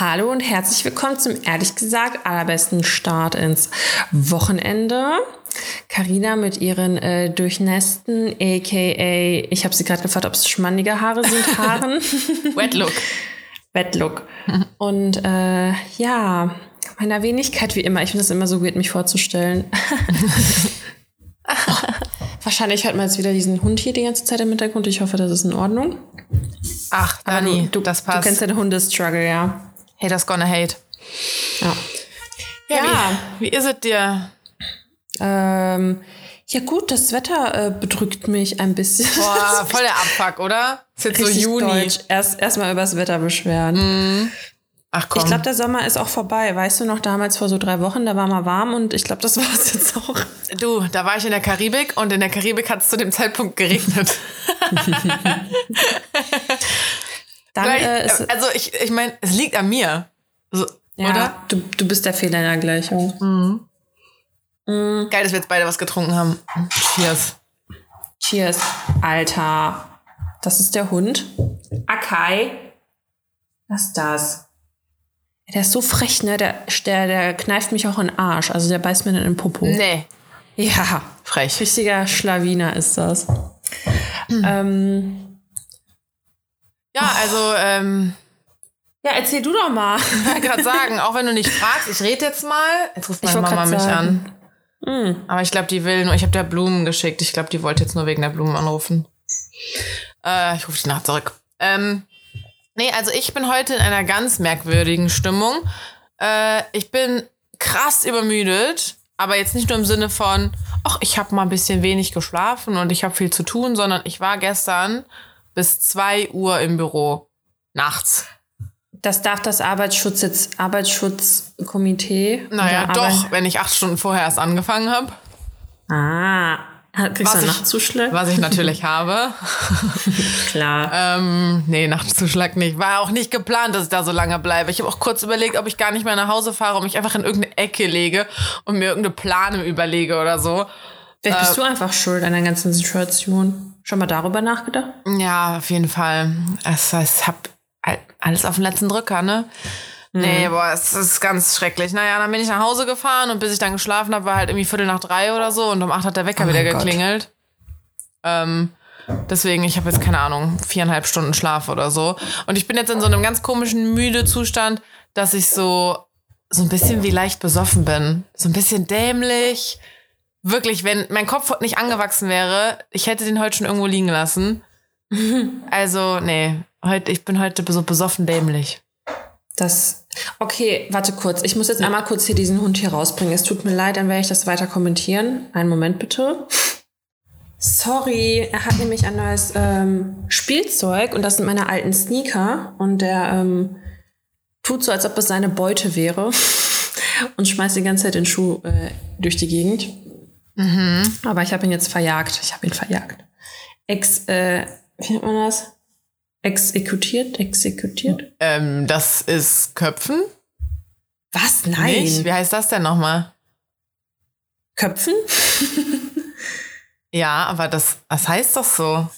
Hallo und herzlich willkommen zum ehrlich gesagt allerbesten Start ins Wochenende. Carina mit ihren äh, durchnässten, aka, ich habe sie gerade gefragt, ob es schmandige Haare sind, Haaren. Wet Look. Wet Look. Und äh, ja, meiner Wenigkeit wie immer. Ich finde es immer so weird, mich vorzustellen. Wahrscheinlich hört man jetzt wieder diesen Hund hier die ganze Zeit im Hintergrund. Ich hoffe, das ist in Ordnung. Ach, Dani, du, das passt. Du kennst deine Hundestruggle, ja. Haters gonna hate. Ja. Ja, Ja. Wie, wie ist es dir? Ähm, ja gut, das Wetter äh, bedrückt mich ein bisschen. Boah, voll der Abfuck, oder? Ist jetzt so Richtig Juni. Deutsch. Erst erstmal über das Wetter beschweren. Ach komm. Ich glaube, der Sommer ist auch vorbei. Weißt du noch, damals vor so drei Wochen, da war mal warm und ich glaube, das war es jetzt auch. du, da war ich in der Karibik und in der Karibik hat es zu dem Zeitpunkt geregnet. Dann äh, also ich, ich meine, es liegt an mir. So, ja, Oder? Du, du bist der Fehler in der Gleichung. Geil, dass wir jetzt beide was getrunken haben. Cheers. Cheers. Alter. Das ist der Hund. Akai. Was ist das? Der ist so frech, ne? Der, der, der kneift mich auch in den Arsch. Also der beißt mir dann in den Popo. Nee, Ja. frech. Richtiger Schlawiner ist das. Ähm, Ja, also, ähm, ja, erzähl du doch mal. ich wollte gerade sagen, auch wenn du nicht fragst, ich rede jetzt mal. Jetzt ruft meine wollte Mama mich sagen. an. Aber ich glaube, die will nur, ich habe der Blumen geschickt. Ich glaube, die wollte jetzt nur wegen der Blumen anrufen. Äh, ich rufe die nach zurück. Ähm, nee, also ich bin heute in einer ganz merkwürdigen Stimmung. Äh, ich bin krass übermüdet, aber jetzt nicht nur im Sinne von, ach, ich habe mal ein bisschen wenig geschlafen und ich habe viel zu tun, sondern ich war gestern bis 2 Uhr im Büro. Nachts. Das darf das Arbeitsschutz jetzt, Arbeitsschutzkomitee. Naja, doch, Arbeit- wenn ich acht Stunden vorher erst angefangen habe. Ah. Kriegst Was du ich- Nachtzuschlag? Was ich natürlich habe. Klar. Ähm, nee, Nachtzuschlag nicht. War auch nicht geplant, dass ich da so lange bleibe. Ich habe auch kurz überlegt, ob ich gar nicht mehr nach Hause fahre und mich einfach in irgendeine Ecke lege und mir irgendeine Plane überlege oder so. Vielleicht äh, bist du einfach schuld an der ganzen Situation. Schon mal darüber nachgedacht? Ja, auf jeden Fall. Es, es hab all- alles auf den letzten Drücker, ne? Nee, boah, es ist ganz schrecklich. Naja, dann bin ich nach Hause gefahren und bis ich dann geschlafen habe, war halt irgendwie Viertel nach drei oder so und um acht hat der Wecker Oh wieder geklingelt. Ähm, deswegen, ich habe jetzt keine Ahnung, viereinhalb Stunden Schlaf oder so. Und ich bin jetzt in so einem ganz komischen müde Zustand, dass ich so, so ein bisschen wie leicht besoffen bin. So ein bisschen dämlich. Wirklich, wenn mein Kopf nicht angewachsen wäre, ich hätte den heute schon irgendwo liegen lassen. Also, nee, heute, ich bin heute so besoffen dämlich. Das. Okay, warte kurz. Ich muss jetzt einmal kurz hier diesen Hund hier rausbringen. Es tut mir leid, dann werde ich das weiter kommentieren. Einen Moment bitte. Sorry, er hat nämlich ein neues ähm, Spielzeug und das sind meine alten Sneaker und der ähm, tut so, als ob es seine Beute wäre und schmeißt die ganze Zeit den Schuh äh, durch die Gegend. Aber ich habe ihn jetzt verjagt. Ich habe ihn verjagt. Ex, äh, wie nennt man das? Exekutiert? Exekutiert? Ähm, das ist Köpfen? Was? Nein. Nicht? Wie heißt das denn nochmal? Köpfen? Ja, aber das, was heißt das so?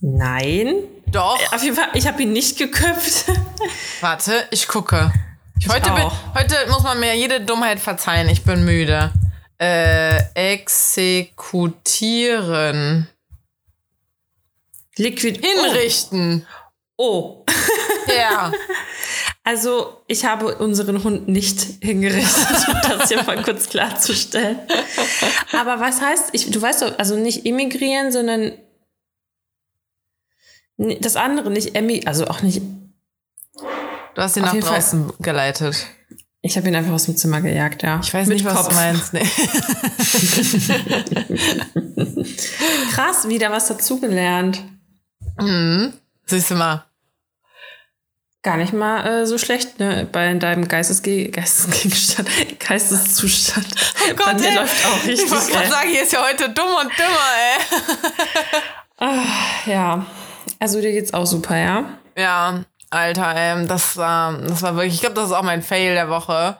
Nein. Doch. Auf jeden Fall, ich habe ihn nicht geköpft. Warte, ich gucke. Ich heute, bin, heute muss man mir jede Dummheit verzeihen. Ich bin müde. Äh, exekutieren. Liquid. Hinrichten. Oh. oh. Ja. Also, ich habe unseren Hund nicht hingerichtet, um das hier mal kurz klarzustellen. Aber was heißt, ich, du weißt doch, also nicht emigrieren, sondern das andere, nicht also auch nicht, Du hast ihn nach jeden Fall. draußen geleitet. Ich habe ihn einfach aus dem Zimmer gejagt, ja. Ich weiß Mit nicht, was Kopf. du meinst. Nee. Krass, wieder was dazugelernt. Mhm. Siehst du mal. Gar nicht mal äh, so schlecht, ne? Bei deinem Geistesge Geistesgegenstand, Geisteszustand. Oh Gott, der ey. läuft auch richtig. Ich wollte gerade sagen, hier ist ja heute dumm und dümmer, ey. Ja, also dir geht's auch super, ja? Ja, Alter, ähm, das war, das war wirklich, ich glaube, das ist auch mein Fail der Woche.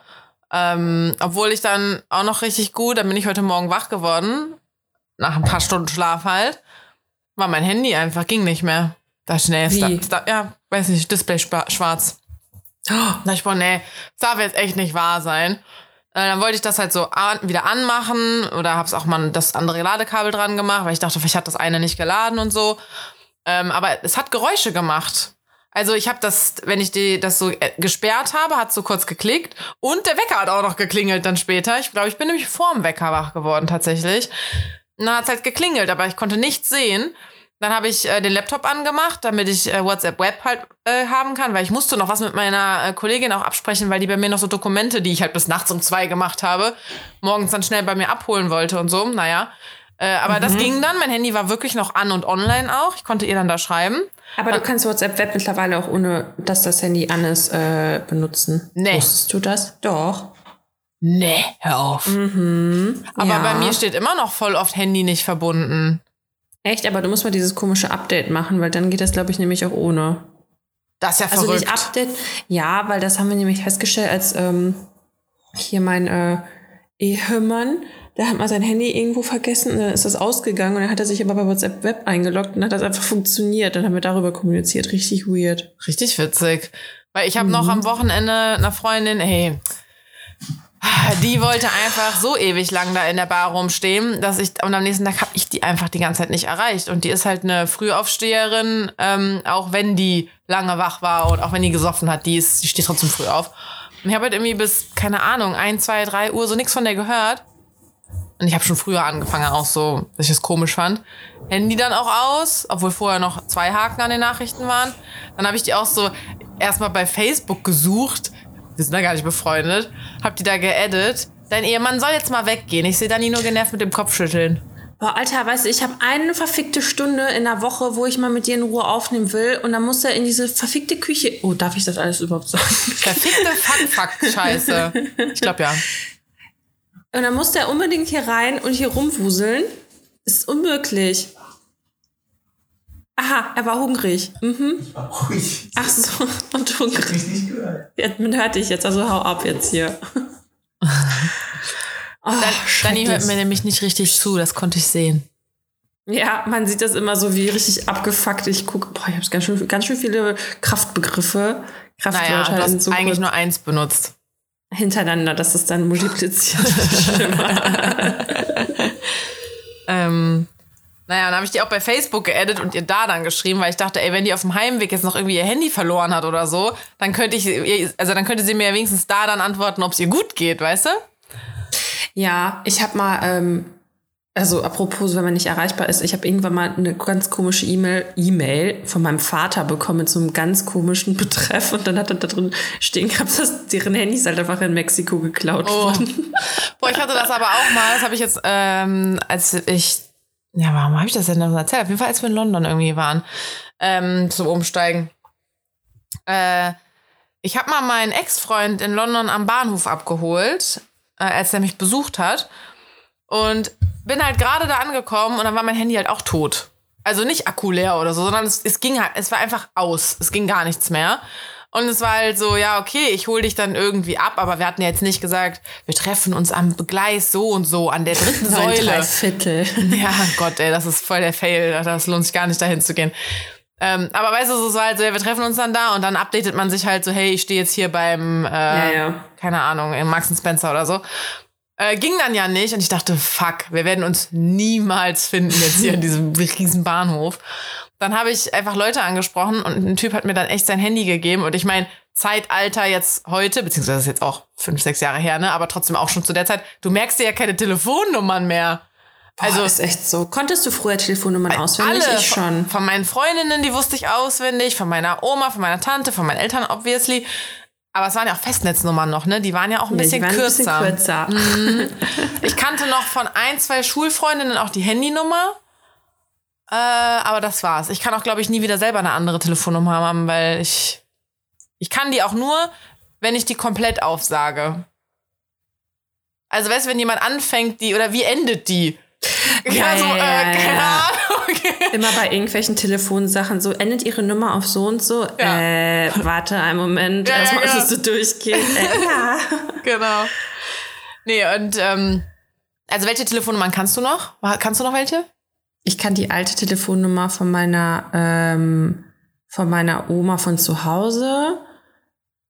Ähm, obwohl ich dann auch noch richtig gut, dann bin ich heute Morgen wach geworden, nach ein paar Stunden Schlaf halt, war mein Handy einfach, ging nicht mehr. Das schnell Wie? ist da, ja, weiß nicht, Display schwarz. Da ich, boah, nee, das darf jetzt echt nicht wahr sein. Äh, dann wollte ich das halt so an, wieder anmachen oder hab's auch mal das andere Ladekabel dran gemacht, weil ich dachte, vielleicht hat das eine nicht geladen und so. Ähm, aber es hat Geräusche gemacht. Also ich habe das, wenn ich die, das so äh, gesperrt habe, hat so kurz geklickt und der Wecker hat auch noch geklingelt dann später. Ich glaube, ich bin nämlich vorm Wecker wach geworden tatsächlich. Dann hat's halt geklingelt, aber ich konnte nichts sehen. Dann habe ich äh, den Laptop angemacht, damit ich äh, WhatsApp Web halt äh, haben kann, weil ich musste noch was mit meiner äh, Kollegin auch absprechen, weil die bei mir noch so Dokumente, die ich halt bis nachts um zwei gemacht habe, morgens dann schnell bei mir abholen wollte und so. Naja. Äh, aber mhm. das ging dann. Mein Handy war wirklich noch an und online auch. Ich konnte ihr dann da schreiben. Aber du kannst WhatsApp Web mittlerweile auch ohne, dass das Handy an ist, äh, benutzen. Nee. Wusstest du das? Doch. Nee, hör auf. Mhm. Aber ja. bei mir steht immer noch voll oft Handy nicht verbunden. Echt, aber du musst mal dieses komische Update machen, weil dann geht das, glaube ich, nämlich auch ohne. Das ist ja verrückt. Also nicht Update, ja, weil das haben wir nämlich festgestellt, als ähm, hier mein äh, Ehemann, der hat mal sein Handy irgendwo vergessen und dann ist das ausgegangen und dann hat er sich aber bei WhatsApp Web eingeloggt und hat das einfach funktioniert. Dann haben wir darüber kommuniziert. Richtig weird. Richtig witzig. Weil ich habe mhm. noch am Wochenende einer Freundin, hey, die wollte einfach so ewig lang da in der Bar rumstehen, dass ich, und am nächsten Tag habe ich die einfach die ganze Zeit nicht erreicht. Und die ist halt eine Frühaufsteherin, ähm, auch wenn die lange wach war und auch wenn die gesoffen hat, die ist, die steht trotzdem früh auf. Und ich habe halt irgendwie bis, keine Ahnung, ein, zwei, drei Uhr so nichts von der gehört. Und ich habe schon früher angefangen, auch so, dass ich das komisch fand. Handy dann auch aus, obwohl vorher noch zwei Haken an den Nachrichten waren. Dann habe ich die auch so erstmal bei Facebook gesucht wir sind da gar nicht befreundet, hab die da geedit. Dein Ehemann soll jetzt mal weggehen. Ich sehe Dani nur genervt mit dem Kopf schütteln. Boah, Alter, weißt du, ich habe eine verfickte Stunde in der Woche, wo ich mal mit dir in Ruhe aufnehmen will und dann muss er in diese verfickte Küche. Oh, darf ich das alles überhaupt sagen? Verfickte Fuck-Fuck-Scheiße. Ich glaube ja. Und dann muss der unbedingt hier rein und hier rumwuseln. Ist unmöglich. Aha, er war hungrig. Mhm. Ich war ruhig. Ach so, und hungrig. Ich hab mich nicht gehört. Ja, man hört dich jetzt, also hau ab jetzt hier. oh, Dann, Dani hört mir nämlich nicht richtig zu, das konnte ich sehen. Ja, man sieht das immer so wie richtig abgefuckt. Ich gucke, boah, ich habe ganz schön, ganz schön viele Kraftbegriffe. Kraftwörter naja, du hast eigentlich nur eins benutzt. Hintereinander, das ist dann multipliziert. ähm, naja, dann habe ich die auch bei Facebook geedit und ihr da dann geschrieben, weil ich dachte, ey, wenn die auf dem Heimweg jetzt noch irgendwie ihr Handy verloren hat oder so, dann könnte ich, also dann könnte sie mir wenigstens da dann antworten, ob es ihr gut geht, weißt du? Ja, ich habe mal, ähm, also apropos, wenn man nicht erreichbar ist, ich habe irgendwann mal eine ganz komische E-Mail, E-Mail von meinem Vater bekommen mit so einem ganz komischen Betreff und dann hat er da drin stehen gehabt, dass deren Handys halt einfach in Mexiko geklaut oh. wurden. Boah, ich hatte das aber auch mal, das habe ich jetzt, ähm, als ich ja, warum habe ich das denn noch erzählt? Auf jeden Fall, als wir in London irgendwie waren, ähm, zum Umsteigen. Äh, ich habe mal meinen Ex-Freund in London am Bahnhof abgeholt, äh, als er mich besucht hat. Und bin halt gerade da angekommen und dann war mein Handy halt auch tot. Also nicht Akku leer oder so, sondern es, es ging halt, es war einfach aus. Es ging gar nichts mehr. Und es war halt so, ja, okay, ich hole dich dann irgendwie ab, aber wir hatten ja jetzt nicht gesagt, wir treffen uns am Gleis so und so an der dritten Säule. Drei Viertel. Ja, Gott, ey, das ist voll der Fail. Das lohnt sich gar nicht, dahin zu gehen. Ähm, aber weißt du, so war halt so, ja, wir treffen uns dann da und dann updatet man sich halt so, hey, ich stehe jetzt hier beim, äh, ja, ja. keine Ahnung, im Max Spencer oder so. Äh, ging dann ja nicht und ich dachte, fuck, wir werden uns niemals finden jetzt hier in diesem riesen Bahnhof. Dann habe ich einfach Leute angesprochen und ein Typ hat mir dann echt sein Handy gegeben. Und ich meine, Zeitalter jetzt heute, beziehungsweise ist jetzt auch fünf, sechs Jahre her, ne? Aber trotzdem auch schon zu der Zeit, du merkst dir ja keine Telefonnummern mehr. Also Boah, ist echt so. Konntest du früher Telefonnummern auswendig? Alle, ich schon. Von meinen Freundinnen, die wusste ich auswendig, von meiner Oma, von meiner Tante, von meinen Eltern obviously. Aber es waren ja auch Festnetznummern noch, ne? Die waren ja auch ein bisschen kürzer. Ein bisschen kürzer. Mhm. Ich kannte noch von ein, zwei Schulfreundinnen auch die Handynummer. Äh, aber das war's. Ich kann auch, glaube ich, nie wieder selber eine andere Telefonnummer haben, weil ich. Ich kann die auch nur, wenn ich die komplett aufsage. Also, weißt du, wenn jemand anfängt, die, oder wie endet die? Ja, ja so, äh, ja, keine Ahnung. Immer bei irgendwelchen Telefonsachen so, endet ihre Nummer auf so und so. Ja. Äh, warte einen Moment, ja, erstmal, ja, dass du durchgehst. Äh, ja. genau. Nee, und, ähm, also welche Telefonnummern kannst du noch? Kannst du noch welche? Ich kann die alte Telefonnummer von meiner, ähm, von meiner Oma von zu Hause.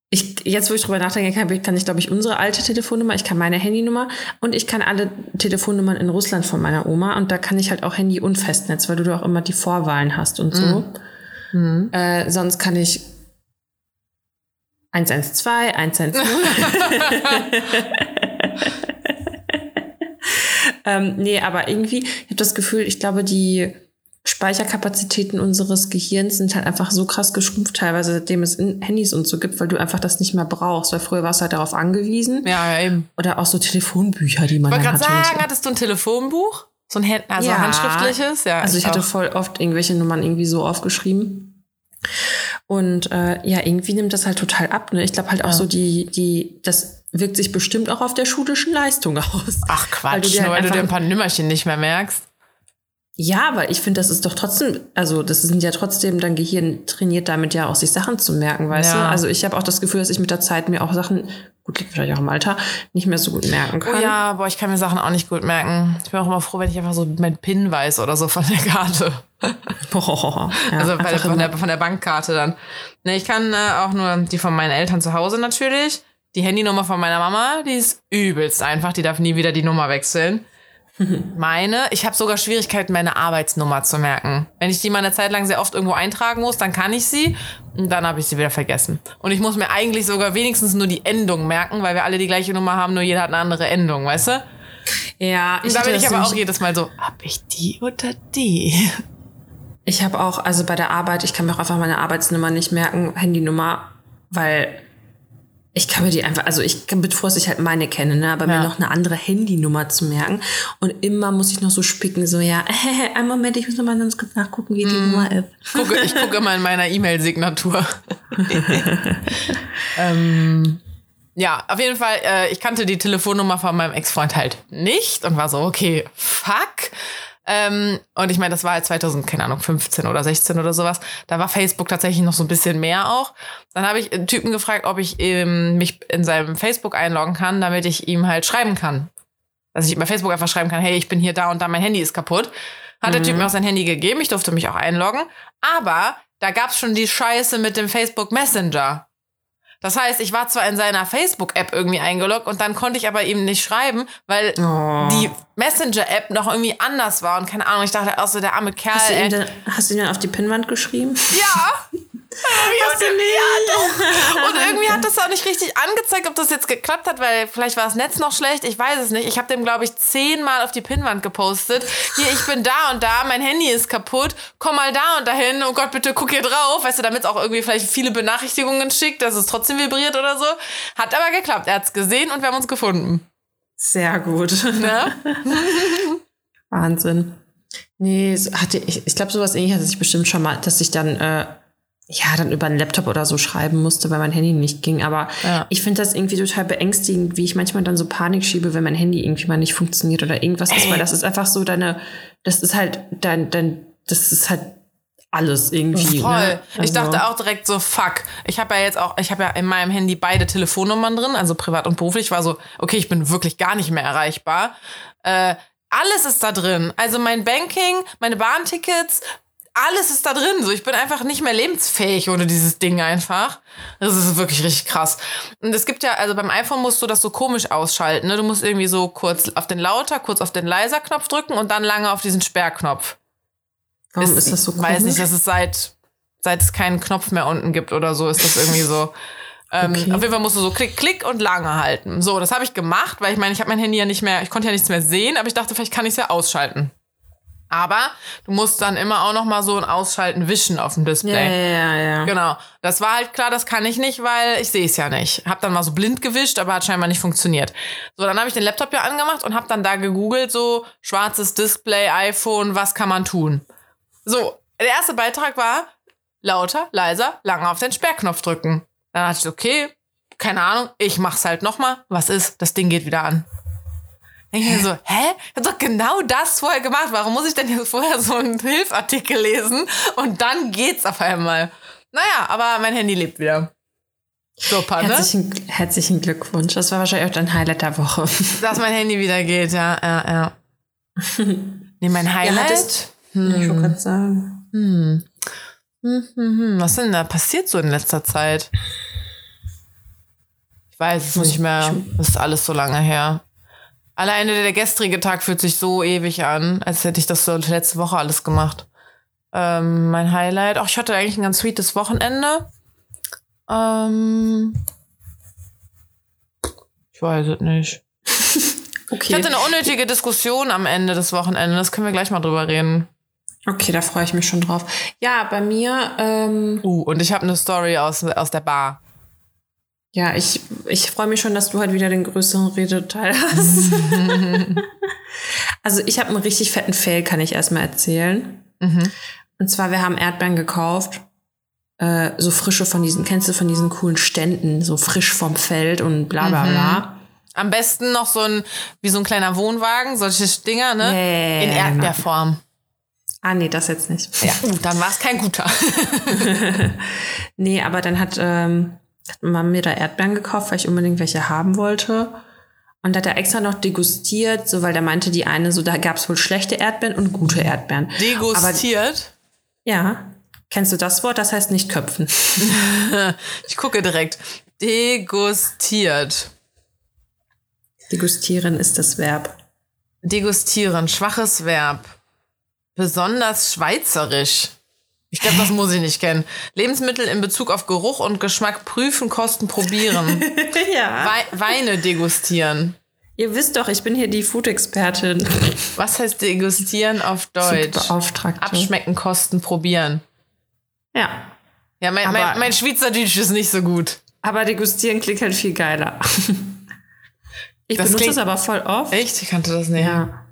Ich, jetzt wo ich drüber nachdenke, kann, kann ich, glaube ich, unsere alte Telefonnummer, ich kann meine Handynummer und ich kann alle Telefonnummern in Russland von meiner Oma und da kann ich halt auch Handy und Festnetz, weil du da auch immer die Vorwahlen hast und so. Mhm. Äh, sonst kann ich 112, 110. ähm, nee, aber irgendwie, ich habe das Gefühl, ich glaube, die Speicherkapazitäten unseres Gehirns sind halt einfach so krass geschrumpft, teilweise seitdem es Handys und so gibt, weil du einfach das nicht mehr brauchst, weil früher warst du halt darauf angewiesen. Ja, ja eben. Oder auch so Telefonbücher, die man Ich wollte gerade sagen, hattest du ein Telefonbuch? So ein also ja. handschriftliches? Ja. Also ich, ich hatte voll oft irgendwelche Nummern irgendwie so aufgeschrieben. Und äh, ja, irgendwie nimmt das halt total ab. Ne? Ich glaube halt auch ja. so die, die, das wirkt sich bestimmt auch auf der schulischen Leistung aus. Ach Quatsch, weil nur halt weil du dir ein paar Nümmerchen nicht mehr merkst. Ja, weil ich finde, das ist doch trotzdem, also das sind ja trotzdem, dein Gehirn trainiert damit ja auch, sich Sachen zu merken, weißt ja. du? Also ich habe auch das Gefühl, dass ich mit der Zeit mir auch Sachen, gut, liegt vielleicht auch im Alter, nicht mehr so gut merken kann. Oh ja, boah, ich kann mir Sachen auch nicht gut merken. Ich bin auch immer froh, wenn ich einfach so mein PIN weiß oder so von der Karte. Boah, ja, also bei von, der, von der Bankkarte dann. Ne, ich kann äh, auch nur die von meinen Eltern zu Hause natürlich. Die Handynummer von meiner Mama, die ist übelst einfach, die darf nie wieder die Nummer wechseln. Meine, ich habe sogar Schwierigkeiten, meine Arbeitsnummer zu merken. Wenn ich die mal eine Zeit lang sehr oft irgendwo eintragen muss, dann kann ich sie und dann habe ich sie wieder vergessen. Und ich muss mir eigentlich sogar wenigstens nur die Endung merken, weil wir alle die gleiche Nummer haben, nur jeder hat eine andere Endung, weißt du? Ja, ich und da bin ich aber auch jedes Mal so, hab ich die oder die? Ich habe auch, also bei der Arbeit, ich kann mir auch einfach meine Arbeitsnummer nicht merken, Handynummer, weil ich kann mir die einfach, also ich kann, bevor ich halt meine kenne, ne, aber ja. mir noch eine andere Handynummer zu merken. Und immer muss ich noch so spicken, so, ja, äh, einen Moment, ich muss noch mal ganz kurz nachgucken, wie die mm. Nummer ist. Gucke, ich gucke immer in meiner E-Mail-Signatur. ähm, ja, auf jeden Fall, äh, ich kannte die Telefonnummer von meinem Ex-Freund halt nicht und war so, okay, fuck. Ähm, und ich meine, das war halt 2000, keine Ahnung, 15 oder 16 oder sowas. Da war Facebook tatsächlich noch so ein bisschen mehr auch. Dann habe ich einen Typen gefragt, ob ich ähm, mich in seinem Facebook einloggen kann, damit ich ihm halt schreiben kann. Dass ich bei Facebook einfach schreiben kann, hey, ich bin hier da und da, mein Handy ist kaputt. Hat mhm. der Typ mhm. mir auch sein Handy gegeben, ich durfte mich auch einloggen. Aber da gab's schon die Scheiße mit dem Facebook Messenger. Das heißt, ich war zwar in seiner Facebook-App irgendwie eingeloggt und dann konnte ich aber ihm nicht schreiben, weil oh. die Messenger-App noch irgendwie anders war und keine Ahnung, ich dachte auch so, der arme Kerl. Hast du, ihn dann, hast du ihn dann auf die Pinnwand geschrieben? Ja! und, irgendwie und irgendwie hat das auch nicht richtig angezeigt, ob das jetzt geklappt hat, weil vielleicht war das Netz noch schlecht. Ich weiß es nicht. Ich habe dem, glaube ich, zehnmal auf die Pinnwand gepostet. Hier, ich bin da und da, mein Handy ist kaputt. Komm mal da und dahin. Oh Gott, bitte guck hier drauf. Weißt du, damit es auch irgendwie vielleicht viele Benachrichtigungen schickt, dass es trotzdem vibriert oder so. Hat aber geklappt. Er hat es gesehen und wir haben uns gefunden. Sehr gut. Ne? Wahnsinn. Nee, hatte ich, ich glaube, sowas ähnliches hatte ich bestimmt schon mal, dass ich dann äh, ja, dann über einen Laptop oder so schreiben musste, weil mein Handy nicht ging. Aber ja. ich finde das irgendwie total beängstigend, wie ich manchmal dann so Panik schiebe, wenn mein Handy irgendwie mal nicht funktioniert oder irgendwas ist, weil das ist einfach so deine, das ist halt dein, dein, das ist halt alles irgendwie. Voll. Ne? Also. Ich dachte auch direkt so, fuck. Ich habe ja jetzt auch, ich habe ja in meinem Handy beide Telefonnummern drin, also privat und beruflich. Ich war so, okay, ich bin wirklich gar nicht mehr erreichbar. Äh, alles ist da drin. Also mein Banking, meine Bahntickets, alles ist da drin. So, ich bin einfach nicht mehr lebensfähig ohne dieses Ding einfach. Das ist wirklich richtig krass. Und es gibt ja, also beim iPhone musst du das so komisch ausschalten. Ne? Du musst irgendwie so kurz auf den Lauter, kurz auf den Leiser-Knopf drücken und dann lange auf diesen Sperrknopf. Warum ist, ist das so komisch? Weiß nicht, dass es seit, seit es keinen Knopf mehr unten gibt oder so, ist das irgendwie so. Ähm, okay. Auf jeden Fall musst du so klick, klick und lange halten. So, das habe ich gemacht, weil ich meine, ich habe mein Handy ja nicht mehr, ich konnte ja nichts mehr sehen, aber ich dachte, vielleicht kann ich es ja ausschalten. Aber du musst dann immer auch noch mal so ein Ausschalten wischen auf dem Display. Ja, ja, ja. Genau. Das war halt klar, das kann ich nicht, weil ich sehe es ja nicht. Hab dann mal so blind gewischt, aber hat scheinbar nicht funktioniert. So, dann habe ich den Laptop ja angemacht und habe dann da gegoogelt, so schwarzes Display, iPhone, was kann man tun? So, der erste Beitrag war lauter, leiser, lange auf den Sperrknopf drücken. Dann dachte ich, okay, keine Ahnung, ich mach's halt noch mal. Was ist? Das Ding geht wieder an. Denke ich mir so, hä? Ich hab doch genau das vorher gemacht. Warum muss ich denn jetzt vorher so einen Hilfartikel lesen und dann geht's auf einmal? Naja, aber mein Handy lebt wieder. Super, ne? Herzlichen, herzlichen Glückwunsch. Das war wahrscheinlich auch dein Highlight der Woche. Dass mein Handy wieder geht, ja, ja, ja. nee, mein Highlight? Ja, hm. Ich wollte gerade sagen. Hm. Hm, hm, hm. Was denn da passiert so in letzter Zeit? Ich weiß es nicht mehr. Das ist alles so lange her. Alleine der gestrige Tag fühlt sich so ewig an, als hätte ich das so letzte Woche alles gemacht. Ähm, mein Highlight. Ach, ich hatte eigentlich ein ganz sweetes Wochenende. Ähm, ich weiß es nicht. Okay. Ich hatte eine unnötige Diskussion am Ende des Wochenendes. Das können wir gleich mal drüber reden. Okay, da freue ich mich schon drauf. Ja, bei mir, ähm, Uh, und ich habe eine Story aus, aus der Bar. Ja, ich, ich freue mich schon, dass du halt wieder den größeren Redeteil hast. also ich habe einen richtig fetten Fail, kann ich erstmal erzählen. Und zwar, wir haben Erdbeeren gekauft. Äh, so frische von diesen, kennst du von diesen coolen Ständen, so frisch vom Feld und bla bla bla. Am besten noch so ein, wie so ein kleiner Wohnwagen, solche Dinger, ne? Ja, In Erdbeerform. Ah, nee, das jetzt nicht. Ja, dann war es kein guter. Nee, aber dann hat, ähm, hat man mir da Erdbeeren gekauft, weil ich unbedingt welche haben wollte. Und hat er extra noch degustiert, so weil der meinte, die eine, so da gab es wohl schlechte Erdbeeren und gute Erdbeeren. Degustiert. Ja. Kennst du das Wort? Das heißt nicht köpfen. Ich gucke direkt. Degustiert. Degustieren ist das Verb. Degustieren, schwaches Verb. Besonders schweizerisch. Ich glaube, das muss ich nicht kennen. Lebensmittel in Bezug auf Geruch und Geschmack prüfen, kosten, probieren. ja. Wei Weine degustieren. Ihr wisst doch, ich bin hier die Food-Expertin. Was heißt degustieren auf Deutsch? Abschmecken, kosten, probieren. Ja. Ja, mein, Aber- mein, mein Schweizerdeutsch ist nicht so gut. Aber degustieren klingt halt viel geiler. Ich Das benutze klingt- es aber voll oft. Echt? Ich kannte das nicht. Ja.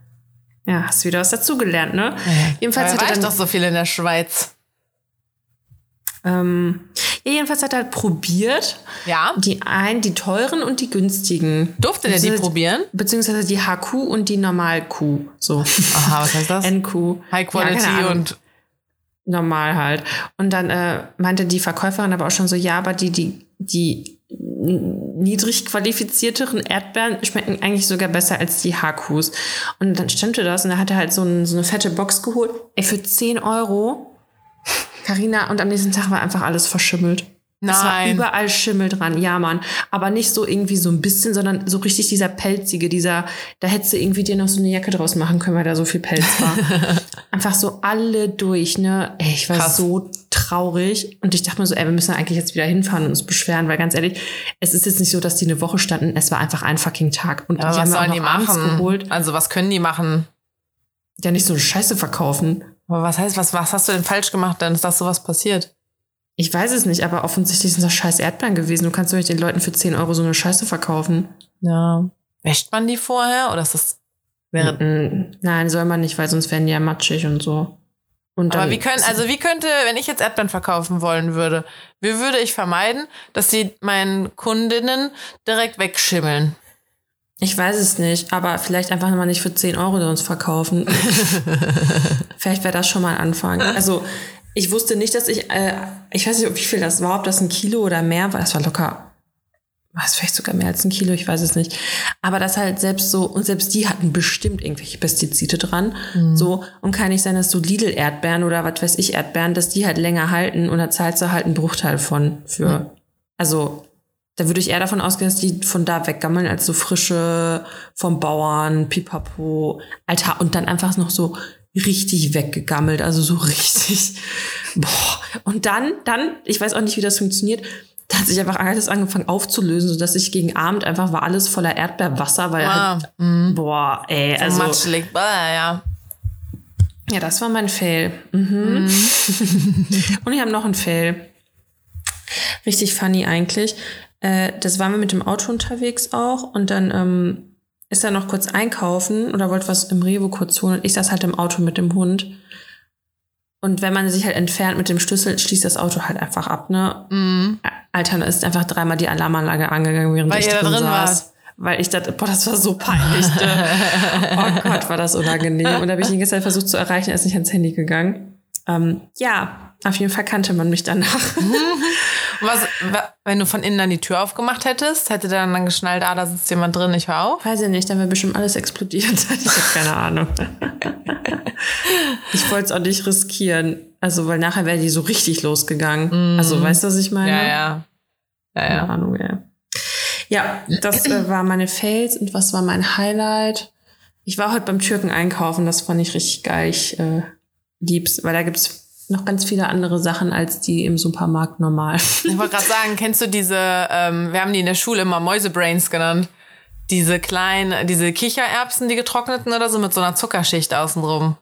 Ja, hast wieder was dazugelernt, ne? Jedenfalls Dabei hat er ich dann, doch so viel in der Schweiz. Ähm, ja, jedenfalls hat er halt probiert. Ja? Die einen, die teuren und die günstigen. Durfte der die probieren? Beziehungsweise die HQ und die Normal-Q. So. Aha, was heißt das? NQ. High Quality Ja, und normal halt. Und dann äh, meinte die Verkäuferin aber auch schon so, ja, aber die, die, die niedrig qualifizierteren Erdbeeren schmecken eigentlich sogar besser als die HQs. Und dann stimmte das und er hatte halt so, ein, so eine fette Box geholt. Ey, für 10 Euro. Carina, und am nächsten Tag war einfach alles verschimmelt. Es war Nein. überall Schimmel dran, ja, Mann. Aber nicht so irgendwie so ein bisschen, sondern so richtig dieser pelzige, dieser, da hättest du irgendwie dir noch so eine Jacke draus machen können, weil da so viel Pelz war. Einfach so alle durch, ne? Ey, ich war Krass. so traurig. Und ich dachte mir so, ey, wir müssen eigentlich jetzt wieder hinfahren und uns beschweren, weil ganz ehrlich, es ist jetzt nicht so, dass die eine Woche standen, es war einfach ein fucking Tag. Und Ja, die was haben sollen die machen? geholt. Also was können die machen? Ja, nicht so eine Scheiße verkaufen. Aber was heißt, was, was hast du denn falsch gemacht, denn ist das sowas passiert? Ich weiß es nicht, aber offensichtlich sind das scheiß Erdbeeren gewesen. Du kannst doch nicht den Leuten für 10 Euro so eine Scheiße verkaufen. Ja. Wäscht man die vorher oder ist das wäre Mm, Nein, soll man nicht, weil sonst werden die ja matschig und so. Und Aber dann- wie können, also wie könnte, wenn ich jetzt Erdbeeren verkaufen wollen würde, wie würde ich vermeiden, dass sie meinen Kundinnen direkt wegschimmeln? Ich weiß es nicht, aber vielleicht einfach mal nicht für 10 Euro uns verkaufen. vielleicht wäre das schon mal ein Anfang. Also ich wusste nicht, dass ich, äh, ich weiß nicht, wie viel das war, ob das ein Kilo oder mehr war. Das war locker, war es vielleicht sogar mehr als ein Kilo, ich weiß es nicht. Aber das halt selbst so, und selbst die hatten bestimmt irgendwelche Pestizide dran. So, und kann nicht sein, dass so Lidl-Erdbeeren oder was weiß ich, Erdbeeren, dass die halt länger halten und da zahlst du halt einen Bruchteil von für. Also, da würde ich eher davon ausgehen, dass die von da weggammeln, als so frische vom Bauern, pipapo, Alter, und dann einfach noch so richtig weggegammelt, also so richtig, boah. Und dann, dann, ich weiß auch nicht, wie das funktioniert, da hat sich einfach alles angefangen aufzulösen, sodass ich gegen Abend einfach war alles voller Erdbeerwasser, weil Ah, halt, boah, ey, Also, also, Matschlig, bäh, ja. ja, das war mein Fail. Mhm. Und ich habe noch einen Fail. Richtig funny eigentlich. Äh, das waren wir mit dem Auto unterwegs auch und dann ähm, ist er noch kurz einkaufen oder wollte was im Rewe kurz holen und ich saß halt im Auto mit dem Hund. Und wenn man sich halt entfernt mit dem Schlüssel, schließt das Auto halt einfach ab, ne? Alter, da ist einfach dreimal die Alarmanlage angegangen, während Weil ich drin, drin saß. wart. Weil ich dachte, boah, das war so peinlich. Ne? oh Gott, war das unangenehm. Und da habe ich ihn gestern versucht zu erreichen, er ist nicht ans Handy gegangen. Ähm, ja, auf jeden Fall kannte man mich danach. Was, wa- wenn du von innen dann die Tür aufgemacht hättest, hätte der dann geschnallt, ah, da sitzt jemand drin, ich hör auf? Weiß ich nicht, dann wäre bestimmt alles explodiert. Ich habe keine Ahnung. ich wollte es auch nicht riskieren. Also, weil nachher wäre die so richtig losgegangen. Also, weißt du, was ich meine? Ja, ja. Ja, Keine ja. Ahnung, ja. Ja, das äh, war meine Fails und was war mein Highlight? Ich war heute beim Türken einkaufen, das fand ich richtig geil. Ich äh, lieb's, weil da gibt's noch ganz viele andere Sachen als die im Supermarkt normal. Ich wollte gerade sagen, kennst du diese, ähm, wir haben die in der Schule immer Mäusebrains genannt. Diese kleinen, diese Kichererbsen, die getrockneten oder so mit so einer Zuckerschicht außenrum.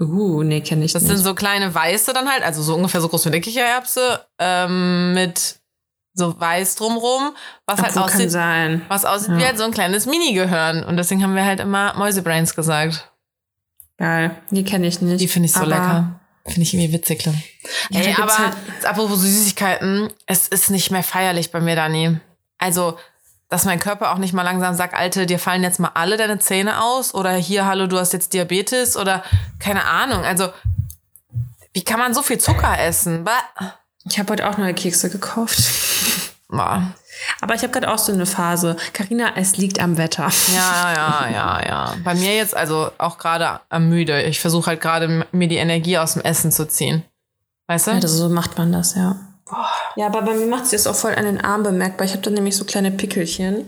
Uh, nee, kenne ich Das nicht. sind so kleine weiße dann halt, also so ungefähr so groß wie eine Kichererbse, ähm, mit so weiß drumrum, was halt Obwohl, kann aussieht, sein. was aussieht wie Ja. halt so ein kleines Mini-Gehirn. Und deswegen haben wir halt immer Mäusebrains gesagt. Geil. Die kenne ich nicht. Die finde ich so aber lecker. Finde ich irgendwie witzig. Ja, da Ey, aber halt- apropos Süßigkeiten, es ist nicht mehr feierlich bei mir, Dani. Also, dass mein Körper auch nicht mal langsam sagt, Alte, dir fallen jetzt mal alle deine Zähne aus oder hier, hallo, du hast jetzt Diabetes oder keine Ahnung. Also, wie kann man so viel Zucker essen? Bah. Ich habe heute auch neue Kekse gekauft. Boah. Aber ich habe gerade auch so eine Phase. Karina, es liegt am Wetter. Ja, ja, ja, ja. Bei mir jetzt also auch gerade am müde. Ich versuche halt gerade mir die Energie aus dem Essen zu ziehen. Weißt du? Ja, so macht man das, ja. Ja, aber bei mir macht es jetzt auch voll an den Arm bemerkbar. Ich habe da nämlich so kleine Pickelchen.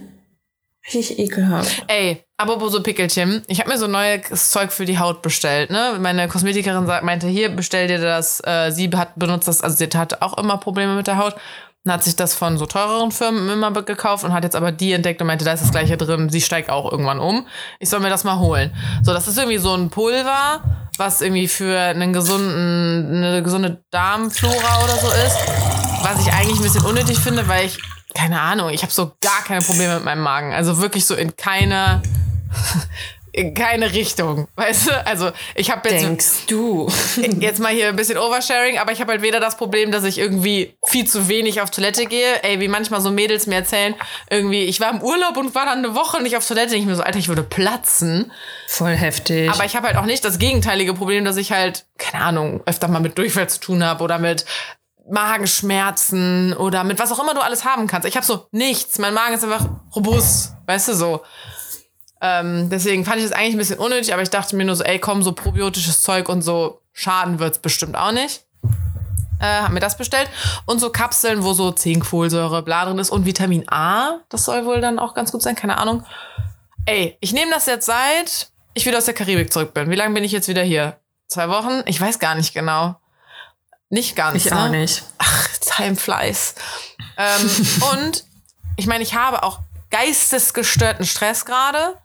Richtig ekelhaft. Ey, apropos so Pickelchen. Ich habe mir so neues Zeug für die Haut bestellt. Ne? Meine Kosmetikerin meinte, hier, bestell dir das. Äh, sie hat benutzt das, also sie hat auch immer Probleme mit der Haut. Und hat sich das von so teureren Firmen immer gekauft und hat jetzt aber die entdeckt und meinte, da ist das gleiche drin. Sie steigt auch irgendwann um. Ich soll mir das mal holen. So, das ist irgendwie so ein Pulver, was irgendwie für einen gesunden, eine gesunde Darmflora oder so ist. Was ich eigentlich ein bisschen unnötig finde, weil ich, keine Ahnung, ich habe so gar keine Probleme mit meinem Magen. Also wirklich so in keiner, in keine Richtung. Weißt du? Also ich habe jetzt, Denkst du? jetzt mal hier ein bisschen Oversharing, aber ich habe halt weder das Problem, dass ich irgendwie viel zu wenig auf Toilette gehe. Ey, wie manchmal so Mädels mir erzählen, irgendwie, ich war im Urlaub und war dann eine Woche nicht auf Toilette. Ich mir so, Alter, ich würde platzen. Voll heftig. Aber ich habe halt auch nicht das gegenteilige Problem, dass ich halt, keine Ahnung, öfter mal mit Durchfall zu tun habe oder mit Magenschmerzen oder mit was auch immer du alles haben kannst. Ich habe so nichts. Mein Magen ist einfach robust, weißt du so. Ähm, deswegen fand ich das eigentlich ein bisschen unnötig, aber ich dachte mir nur so, ey, komm, so probiotisches Zeug und so schaden wird's bestimmt auch nicht. Äh, hab mir das bestellt. Und so Kapseln, wo so Zinkfolsäure, bla drin ist und Vitamin A. Das soll wohl dann auch ganz gut sein, keine Ahnung. Ey, ich nehme das jetzt seit ich wieder aus der Karibik zurück bin. Wie lange bin ich jetzt wieder hier? Zwei Wochen? Ich weiß gar nicht genau. Nicht ganz. ich ne? auch nicht. Ach, Time flies. ähm, und ich meine, ich habe auch geistesgestörten Stress gerade.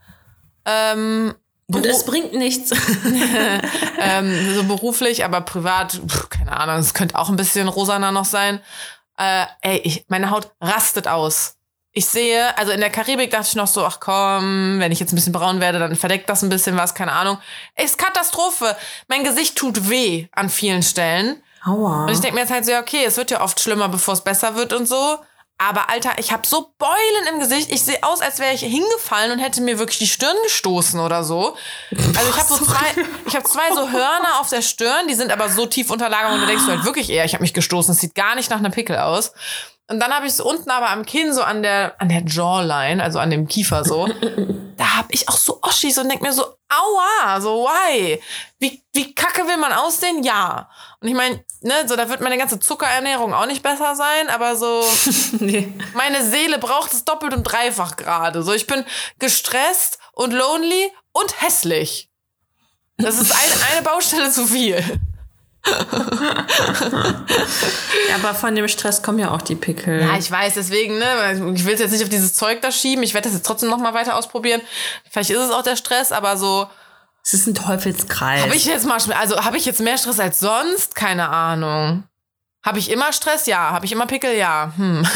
Ähm, Und es bringt nichts. ähm, so beruflich, aber privat, pff, keine Ahnung, es könnte auch ein bisschen rosaner noch sein. Äh, ey, ich, meine Haut rastet aus. Ich sehe, also in der Karibik dachte ich noch so, ach komm, wenn ich jetzt ein bisschen braun werde, dann verdeckt das ein bisschen was, keine Ahnung. Ey, ist Katastrophe. Mein Gesicht tut weh an vielen Stellen. Aua. Und ich denke mir jetzt halt so, ja, okay, es wird ja oft schlimmer, bevor es besser wird und so. Aber Alter, ich habe so Beulen im Gesicht. Ich sehe aus, als wäre ich hingefallen und hätte mir wirklich die Stirn gestoßen oder so. Also ich habe so zwei, ich habe zwei so Hörner auf der Stirn, die sind aber so tief unterlagert und du denkst du halt wirklich eher, ich habe mich gestoßen. Es sieht gar nicht nach einer Pickel aus. Und dann habe ich es unten aber am Kinn, so an der, an der Jawline, also an dem Kiefer so. da habe ich auch so Oschis und denk mir so, aua, so why? Wie, wie kacke will man aussehen? Ja. Und ich meine, ne, so da wird meine ganze Zuckerernährung auch nicht besser sein, aber so nee. meine Seele braucht es doppelt und dreifach gerade. So ich bin gestresst und lonely und hässlich. Das ist eine, eine Baustelle zu viel. Ja, aber von dem Stress kommen ja auch die Pickel. Ja, ich weiß, deswegen, ne, ich will es jetzt nicht auf dieses Zeug da schieben. Ich werde das jetzt trotzdem noch mal weiter ausprobieren. Vielleicht ist es auch der Stress, aber so es ist ein Teufelskreis. Habe ich jetzt mal, also habe ich jetzt mehr Stress als sonst? Keine Ahnung. Habe ich immer Stress? Ja. Habe ich immer Pickel? Ja. Hm.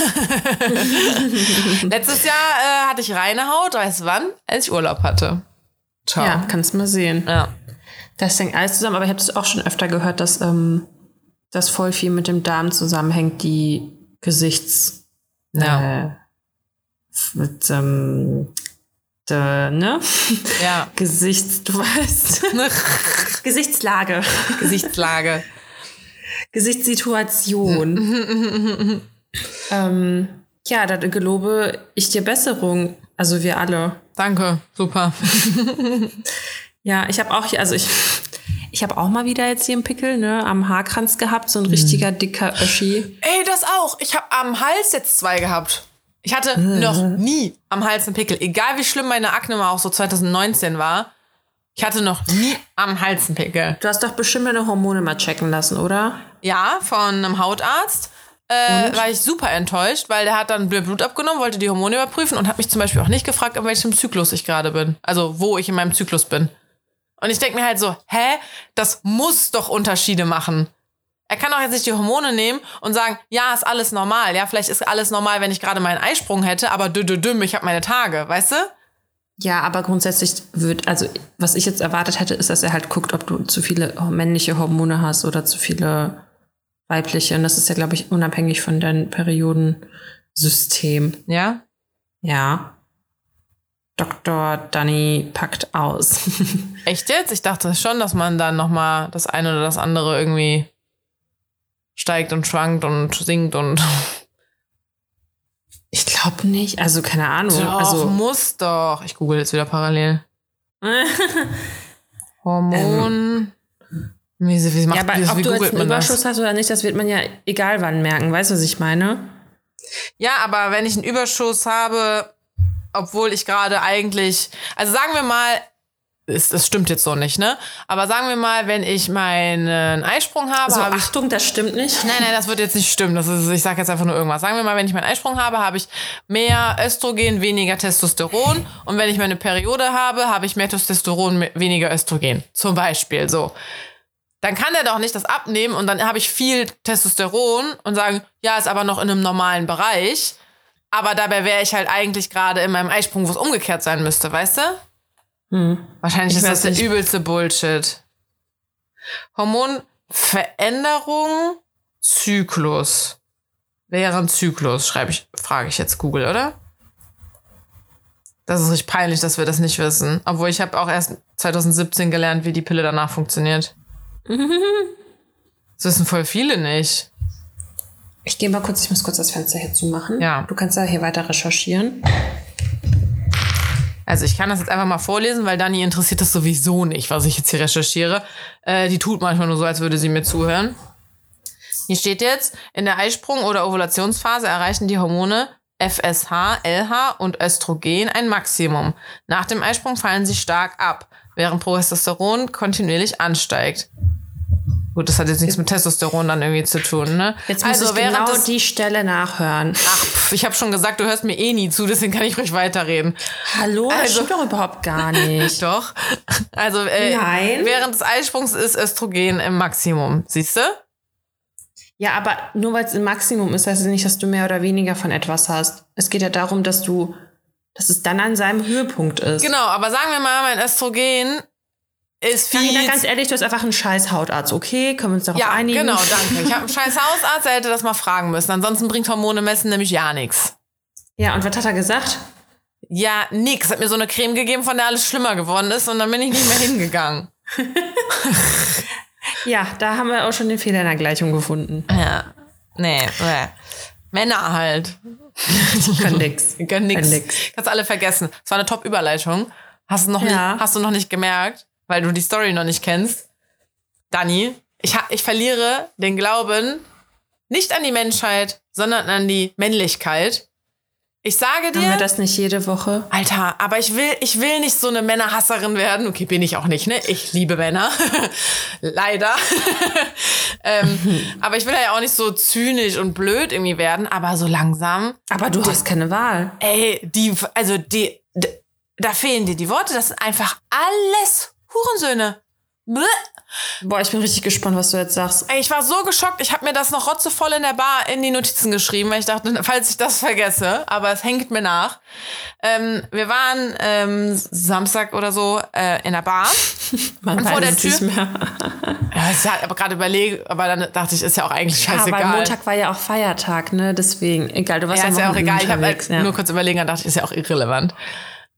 Letztes Jahr äh, hatte ich reine Haut. Weißt du wann? Als ich Urlaub hatte. Ciao. ja, kannst mal sehen. ja. Das hängt alles zusammen, aber ich habe das auch schon öfter gehört, dass ähm, das voll viel mit dem Darm zusammenhängt, die Gesichts. Ja. Äh, mit, ähm, de, ne? Ja. Gesichts, du weißt. Gesichtslage. Gesichtslage. Gesichtssituation. ähm, ja, da gelobe ich dir Besserung. Also wir alle. Danke. Super. Ja, ich habe auch hier, also ich, ich habe auch mal wieder jetzt hier einen Pickel, ne, am Haarkranz gehabt, so ein richtiger dicker Öschi. Ey, das auch. Ich habe am Hals jetzt zwei gehabt. Ich hatte noch nie am Hals einen Pickel. Egal wie schlimm meine Akne mal auch so 2019 war. Ich hatte noch nie am Hals einen Pickel. Du hast doch bestimmt deine Hormone mal checken lassen, oder? Ja, von einem Hautarzt. Äh, war ich super enttäuscht, weil der hat dann Blut abgenommen, wollte die Hormone überprüfen und hat mich zum Beispiel auch nicht gefragt, in welchem Zyklus ich gerade bin. Also wo ich in meinem Zyklus bin. Und ich denke mir halt so, hä? Das muss doch Unterschiede machen. Er kann doch jetzt nicht die Hormone nehmen und sagen, ja, ist alles normal. Ja, vielleicht ist alles normal, wenn ich gerade meinen Eisprung hätte, aber dü dü düm, ich habe meine Tage, weißt du? Ja, aber grundsätzlich wird, also was ich jetzt erwartet hätte, ist, dass er halt guckt, ob du zu viele männliche Hormone hast oder zu viele weibliche. Und das ist ja, glaube ich, unabhängig von deinem Periodensystem. Ja? Ja. Dr. Danny packt aus. Echt jetzt? Ich dachte schon, dass man dann nochmal das eine oder das andere irgendwie steigt und schwankt und sinkt und. Ich glaube nicht. Also, keine Ahnung. Doch, also, muss doch. Ich google jetzt wieder parallel. Hormon. wie, wie, macht, ja, aber wie, ob wie du jetzt einen Überschuss das? hast oder nicht, das wird man ja egal wann merken. Weißt du, was ich meine? Ja, aber wenn ich einen Überschuss habe, obwohl ich gerade eigentlich, also sagen wir mal, ist, das stimmt jetzt so nicht, ne? Aber sagen wir mal, wenn ich meinen Eisprung habe, So, habe ich Achtung, das stimmt nicht. Nein, nein, das wird jetzt nicht stimmen. Das ist, ich sage jetzt einfach nur irgendwas. Sagen wir mal, wenn ich meinen Eisprung habe, habe ich mehr Östrogen, weniger Testosteron. Und wenn ich meine Periode habe, habe ich mehr Testosteron, weniger Östrogen. Zum Beispiel so. Dann kann er doch nicht das abnehmen und dann habe ich viel Testosteron und sagen, ja, ist aber noch in einem normalen Bereich. Aber dabei wäre ich halt eigentlich gerade in meinem Eisprung, wo es umgekehrt sein müsste, weißt du? Wahrscheinlich Ich ist das der nicht. übelste Bullshit. Hormonveränderung, Zyklus. Während Zyklus, schreibe ich, frage ich jetzt Google, oder? Das ist richtig peinlich, dass wir das nicht wissen. Obwohl ich habe auch erst 2017 gelernt, wie die Pille danach funktioniert. Das wissen voll viele nicht. Ich gehe mal kurz, ich muss kurz das Fenster hier zumachen. Ja. Du kannst ja hier weiter recherchieren. Also ich kann das jetzt einfach mal vorlesen, weil Dani interessiert das sowieso nicht, was ich jetzt hier recherchiere. Äh, die tut manchmal nur so, als würde sie mir zuhören. Hier steht jetzt, in der Eisprung- oder Ovulationsphase erreichen die Hormone FSH, LH und Östrogen ein Maximum. Nach dem Eisprung fallen sie stark ab, während Progesteron kontinuierlich ansteigt. Gut, das hat jetzt nichts mit Testosteron dann irgendwie zu tun, ne? Jetzt muss ich während genau die Stelle nachhören. Ach, pf, ich habe schon gesagt, du hörst mir eh nie zu, deswegen kann ich ruhig weiterreden. Hallo, das Also- stimmt doch überhaupt gar nicht. Doch. Also äh, Nein. während des Eisprungs ist Östrogen im Maximum. Siehst du? Ja, aber nur weil es ein Maximum ist, heißt es nicht, dass du mehr oder weniger von etwas hast. Es geht ja darum, dass du, dass es dann an seinem Höhepunkt ist. Genau, aber sagen wir mal, mein Östrogen ist viel. Carina, ganz ehrlich, du hast einfach einen scheiß Hautarzt, okay? Können wir uns darauf ja, einigen? genau, danke. Ich habe einen scheiß Hausarzt, der hätte das mal fragen müssen. Ansonsten bringt Hormone messen nämlich ja nichts. Ja, und was hat er gesagt? Ja, nix. Hat mir so eine Creme gegeben, von der alles schlimmer geworden ist und dann bin ich nicht mehr hingegangen. Ja, da haben wir auch schon den Fehler in der Gleichung gefunden. Ja. Nee, nee. Männer halt. Kann nix. Kann nix. Kann nix. Kannst alle vergessen. Es war eine Top-Überleitung. Hast du noch Ja. nicht, hast du noch nicht gemerkt, weil du die Story noch nicht kennst. Dani, ich, ha- ich verliere den Glauben nicht an die Menschheit, sondern an die Männlichkeit. Ich sage Haben wir dir, das nicht jede Woche? Alter, aber ich will, ich will nicht so eine Männerhasserin werden. Okay, bin ich auch nicht, ne? Ich liebe Männer. Leider. ähm, aber ich will ja auch nicht so zynisch und blöd irgendwie werden, aber so langsam Aber du hast keine Wahl. Ey, die, also die, da fehlen dir die Worte. Das sind einfach alles Hurensöhne. Bleh. Boah, ich bin richtig gespannt, was du jetzt sagst. Ey, ich war so geschockt. Ich habe mir das noch rotzevoll in der Bar in die Notizen geschrieben, weil ich dachte, falls ich das vergesse, aber es hängt mir nach. Ähm, wir waren ähm, Samstag oder so äh, in der Bar. Man vor der es nicht Tür- mehr. Ja, ich hab aber gerade überlegt, aber dann dachte ich, ist ja auch eigentlich Ja, scheißegal. weil Montag war ja auch Feiertag, ne? Deswegen, egal, du warst Ja, am ist ja auch egal. Ich habe halt ja. nur kurz überlegen, dann dachte ich, ist ja auch irrelevant.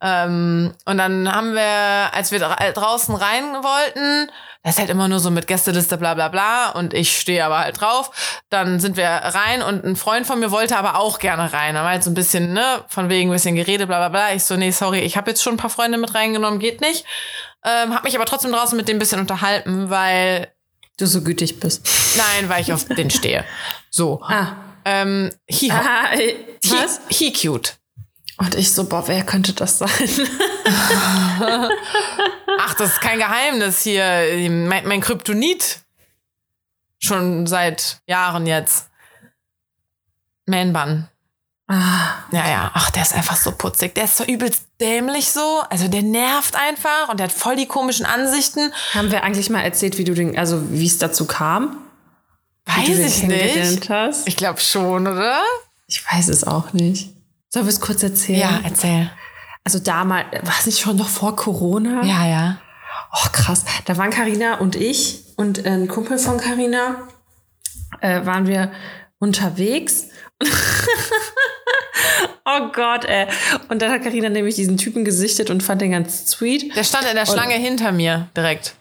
Ähm, und dann haben wir, als wir dra draußen rein wollten, das ist halt immer nur so mit Gästeliste, bla bla bla, und ich stehe aber halt drauf. Dann sind wir rein und ein Freund von mir wollte aber auch gerne rein. Da war halt so ein bisschen, ne, von wegen ein bisschen Geredet, bla bla bla. Ich so, nee, sorry, ich habe jetzt schon ein paar Freunde mit reingenommen, geht nicht. Ähm, hab mich aber trotzdem draußen mit dem ein bisschen unterhalten, weil, Du so gütig bist. nein, weil ich auf den stehe. So. Ah. Ähm, he, Ah, äh, he, was? he cute. Und ich so, boah, wer könnte das sein? Ach, das ist kein Geheimnis hier. Mein, mein Kryptonit. Schon seit Jahren jetzt. Man-Bun. ah, Ja, ja. Ach, der ist einfach so putzig. Der ist so übelst dämlich so. Also der nervt einfach und der hat voll die komischen Ansichten. haben wir eigentlich mal erzählt, wie du den, also wie es dazu kam? Weiß ich nicht. Ich glaube schon, oder? Ich weiß es auch nicht. Sollen wir es kurz erzählen? Ja, erzähl. Also damals, war es nicht schon noch vor Corona? Ja, ja. Oh, krass. Da waren Karina und ich und ein Kumpel von Karina äh, waren wir unterwegs. oh Gott, ey. Und dann hat Karina nämlich diesen Typen gesichtet und fand den ganz sweet. Der stand in der Schlange hinter mir direkt.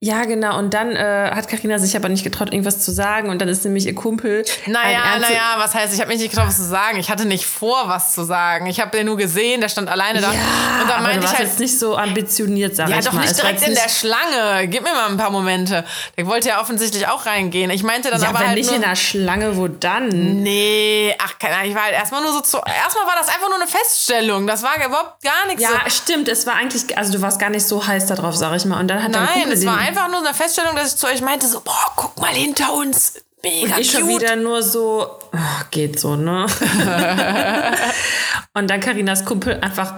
Ja, genau. Und dann äh, hat Karina sich aber nicht getraut, irgendwas zu sagen. Und dann ist nämlich ihr Kumpel. Naja, naja, was heißt, ich habe mich nicht getraut, was zu sagen. Ich hatte nicht vor, was zu sagen. Ich habe den nur gesehen, der stand alleine da. Ja, und dann aber meinte du ich halt, jetzt nicht so ambitioniert, sag ja, ich doch mal. nicht direkt in der Schlange. Gib mir mal ein paar Momente. Der wollte ja offensichtlich auch reingehen. Ich meinte dann Ja, aber wenn halt nicht nur, in der Schlange, wo dann? Nee, ach, keine Ahnung, ich war halt erstmal nur so zu. Erstmal war das einfach nur eine Feststellung. Das war überhaupt gar nichts. Ja, so. stimmt. Es war eigentlich, also du warst gar nicht so heiß darauf, sag ich mal. Und dann hat dein Nein, Kumpel es war den- einfach nur eine Feststellung, dass ich zu euch meinte, so, boah, guck mal hinter uns. Mega Und ich cute. schon wieder nur so, oh, geht so, ne? und dann Karinas Kumpel einfach,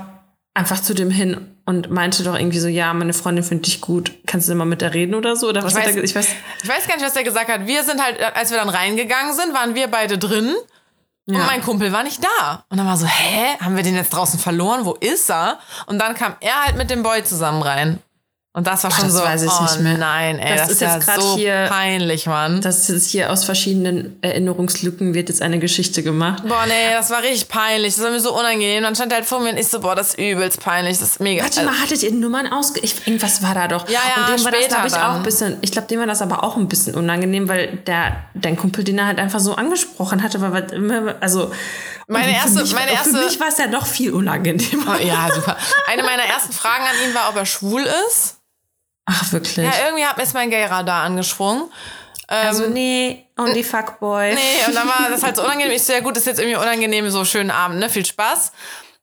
einfach zu dem hin und meinte doch irgendwie so, ja, meine Freundin findet dich gut. Kannst du mal mit der reden oder so? Oder was Ich hat weiß, er ich weiß. ich weiß gar nicht, was der gesagt hat. Wir sind halt, als wir dann reingegangen sind, waren wir beide drin. Und mein Kumpel war nicht da. Und dann war so, hä? Haben wir den jetzt draußen verloren? Wo ist er? Und dann kam er halt mit dem Boy zusammen rein. Und das war schon das so, weiß ich oh nicht mehr. nein, ey, Das das, ist jetzt grad so hier- peinlich, Mann. Das ist hier aus verschiedenen Erinnerungslücken wird jetzt eine Geschichte gemacht. Boah, nee, das war richtig peinlich. Das war mir so unangenehm. Dann stand er halt vor mir und ich so, boah, das ist übelst peinlich. Das ist mega. Warte mal, hattet ihr Nummern ausge... Ich, irgendwas war da doch. Ja, ja, Und dem war das, glaube ich, auch ein bisschen... Ich glaube, dem war das aber auch ein bisschen unangenehm, weil der, dein Kumpel den er halt einfach so angesprochen hatte, weil was immer... Also... Meine erste- für mich, meine Für erste- mich war es ja noch viel unangenehmer. Oh, ja, super. Eine meiner ersten Fragen an ihn war, ob er schwul ist. Ach, wirklich? Ja, irgendwie hat mir jetzt mein Gay-Radar angesprungen. also, nee, only fuckboy. Nee, und dann war das halt so unangenehm. Ich so, ja gut, ist jetzt irgendwie unangenehm, so schönen Abend, ne? Viel Spaß.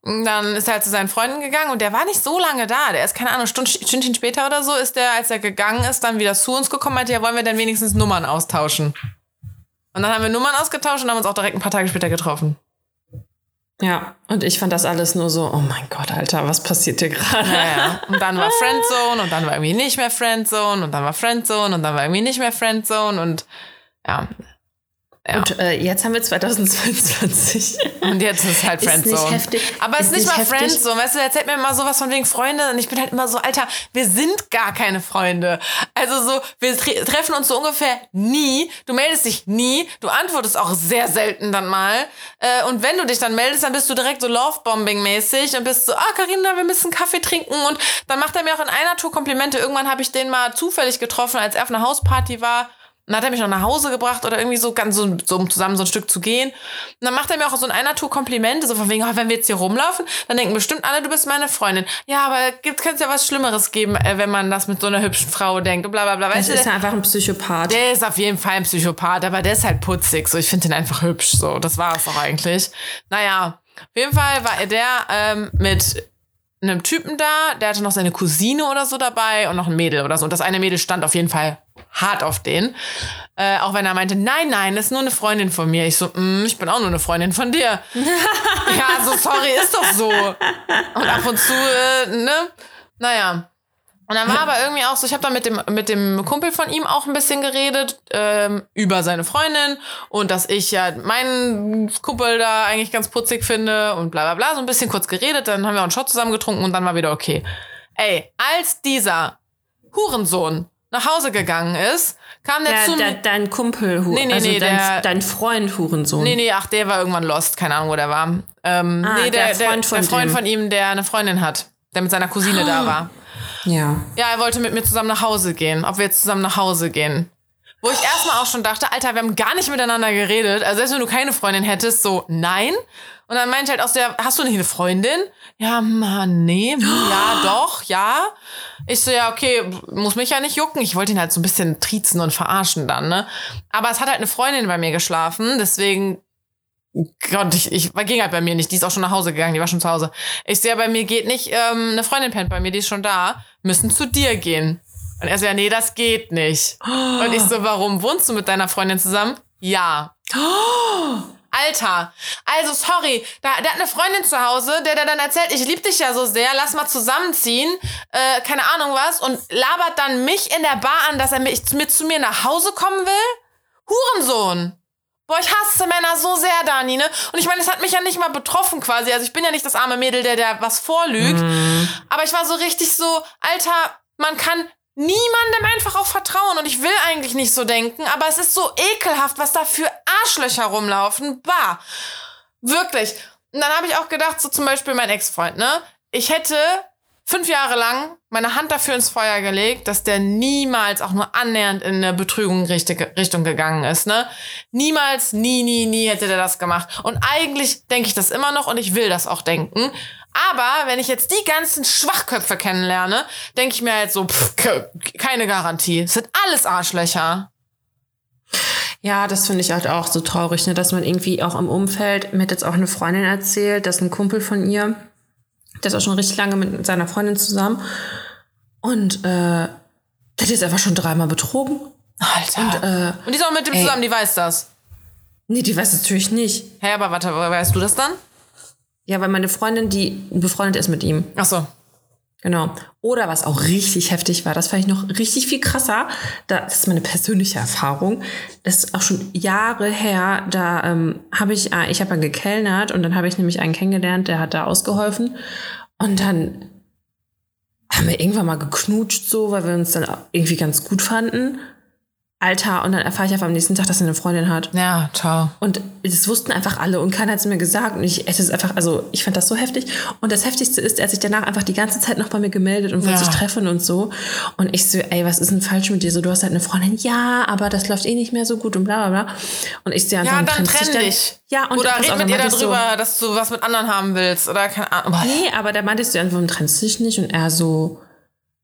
Und dann ist er halt zu seinen Freunden gegangen und der war nicht so lange da. Der ist, keine Ahnung, Stund, Stündchen später oder so, ist der, als er gegangen ist, dann wieder zu uns gekommen, meinte, ja, wollen wir denn wenigstens Nummern austauschen? Und dann haben wir Nummern ausgetauscht und haben uns auch direkt ein paar Tage später getroffen. Ja, und ich fand das alles nur so, oh mein Gott, Alter, was passiert hier gerade? Naja, und dann war Friendzone und dann war irgendwie nicht mehr Friendzone und dann war Friendzone und dann war irgendwie nicht mehr Friendzone und ja. Ja. Und äh, jetzt haben wir 2022. Und jetzt ist halt Ist Friendzone. nicht heftig. Aber es ist Ist nicht nicht mal heftig. Friendzone. Weißt du, erzählt mir immer sowas von wegen Freunde und ich bin halt immer so, Alter, wir sind gar keine Freunde. Also so, wir tre treffen uns so ungefähr nie. Du meldest dich nie. Du antwortest auch sehr selten dann mal. Äh, und wenn du dich dann meldest, dann bist du direkt so Lovebombing-mäßig und bist so, ah, Carina, wir müssen Kaffee trinken. Und dann macht er mir auch in einer Tour Komplimente. Irgendwann habe ich den mal zufällig getroffen, als er auf einer Hausparty war. Und dann hat er mich noch nach Hause gebracht oder irgendwie so ganz so, so um zusammen so ein Stück zu gehen. Und dann macht er mir auch so in einer Tour Komplimente, so von wegen, oh, wenn wir jetzt hier rumlaufen, dann denken bestimmt alle, du bist meine Freundin. Ja, aber gibt es ja was Schlimmeres geben, äh, wenn man das mit so einer hübschen Frau denkt und bla bla bla. Weißt du, ist der, ja einfach ein Psychopath. der ist auf jeden Fall ein Psychopath, aber der ist halt putzig. So, ich finde den einfach hübsch. So, das war es doch eigentlich. Naja, auf jeden Fall war er der ähm, mit einem Typen da, der hatte noch seine Cousine oder so dabei und noch ein Mädel oder so. Und das eine Mädel stand auf jeden Fall hart auf den. Äh, auch wenn er meinte, nein, nein, das ist nur eine Freundin von mir. Ich so, mm, ich bin auch nur eine Freundin von dir. ja, so sorry, ist doch so. Und ab und zu, äh, ne? Naja. Und dann war aber irgendwie auch so, ich habe da mit dem, mit dem Kumpel von ihm auch ein bisschen geredet ähm, über seine Freundin und dass ich ja meinen Kumpel da eigentlich ganz putzig finde und bla bla bla, so ein bisschen kurz geredet, dann haben wir auch einen Shot zusammen getrunken und dann war wieder okay. Ey, als dieser Hurensohn nach Hause gegangen ist, kam der, Der, zu mir. dein Kumpel, Hu- Nee, nee, also nee, dein, der- dein Freund Hurensohn. Nee, nee, ach, der war irgendwann lost, keine Ahnung, wo der war. Ähm, Ah, nee, der, der Freund von der Freund von ihm, der eine Freundin hat, der mit seiner Cousine da war. Ja. Ja, er wollte mit mir zusammen nach Hause gehen, ob wir jetzt zusammen nach Hause gehen. Wo ich erstmal auch schon dachte, Alter, wir haben gar nicht miteinander geredet. Also selbst wenn du keine Freundin hättest, so nein. Und dann meinte halt aus der, hast du nicht eine Freundin? Ja, Mann, nee, ja, doch, ja. Ich so, ja, okay, muss mich ja nicht jucken. Ich wollte ihn halt so ein bisschen triezen und verarschen dann, ne? Aber es hat halt eine Freundin bei mir geschlafen, deswegen Gott, ich, ich ging halt bei mir nicht. Die ist auch schon nach Hause gegangen, die war schon zu Hause. Ich sehe, bei mir geht nicht, ähm, eine Freundin pennt bei mir, die ist schon da, müssen zu dir gehen. Und er so, ja, nee, das geht nicht. Und ich so, warum wohnst du mit deiner Freundin zusammen? Ja. Alter, also sorry, da, der hat eine Freundin zu Hause, der, der dann erzählt, ich liebe dich ja so sehr, lass mal zusammenziehen, äh, keine Ahnung was, und labert dann mich in der Bar an, dass er mich, mit zu mir nach Hause kommen will? Hurensohn! Boah, ich hasse Männer so sehr, Dani, ne? Und ich meine, es hat mich ja nicht mal betroffen quasi. Also ich bin ja nicht das arme Mädel, der der was vorlügt. Mhm. Aber ich war so richtig so, Alter, man kann niemandem einfach auch vertrauen. Und ich will eigentlich nicht so denken, aber es ist so ekelhaft, was da für Arschlöcher rumlaufen. Bah. Wirklich. Und dann habe ich auch gedacht, so zum Beispiel mein Ex-Freund, ne? Ich hätte fünf Jahre lang meine Hand dafür ins Feuer gelegt, dass der niemals auch nur annähernd in eine Betrügung Richtung gegangen ist, ne? Niemals, nie, nie, nie hätte der das gemacht. Und eigentlich denke ich das immer noch und ich will das auch denken. Aber wenn ich jetzt die ganzen Schwachköpfe kennenlerne, denke ich mir halt so, pff, ke- keine Garantie. Es sind alles Arschlöcher. Ja, das finde ich halt auch so traurig, ne? dass man irgendwie auch im Umfeld, mir hat jetzt auch eine Freundin erzählt, dass ein Kumpel von ihr, der ist auch schon richtig lange mit seiner Freundin zusammen und äh, der hat jetzt einfach schon dreimal betrogen. Alter. Und, Und, äh, die ist auch mit dem ey. zusammen, die weiß das. nee, die weiß natürlich nicht. Hä, aber warte, weißt du das dann? Ja, weil meine Freundin, die befreundet ist mit ihm. Ach so. Genau. Oder was auch richtig heftig war, das fand ich noch richtig viel krasser. Da, das ist meine persönliche Erfahrung. Das ist auch schon Jahre her. Da ähm, habe ich, äh, ich habe dann gekellnert und dann habe ich nämlich einen kennengelernt, der hat da ausgeholfen. Und dann haben wir irgendwann mal geknutscht so, weil wir uns dann irgendwie ganz gut fanden. Alter, und dann erfahre ich einfach am nächsten Tag, dass er eine Freundin hat. Ja, ciao. Und das wussten einfach alle und keiner hat es mir gesagt. Und ich, es ist einfach, also ich fand das so heftig. Und das Heftigste ist, er hat sich danach einfach die ganze Zeit noch bei mir gemeldet und wollte Ja. sich treffen und so. Und ich so, ey, was ist denn falsch mit dir? So, du hast halt eine Freundin, ja, aber das läuft eh nicht mehr so gut und bla bla bla. Und ich so, ja, Ja, dann trennst trenn dann? dich. Ja, und Oder red auf, mit meinte ich so, darüber, dass du was mit anderen haben willst. Oder keine Ahnung. Boah. Nee, aber da meinte ich so, warum trennst du dich nicht? Und er so,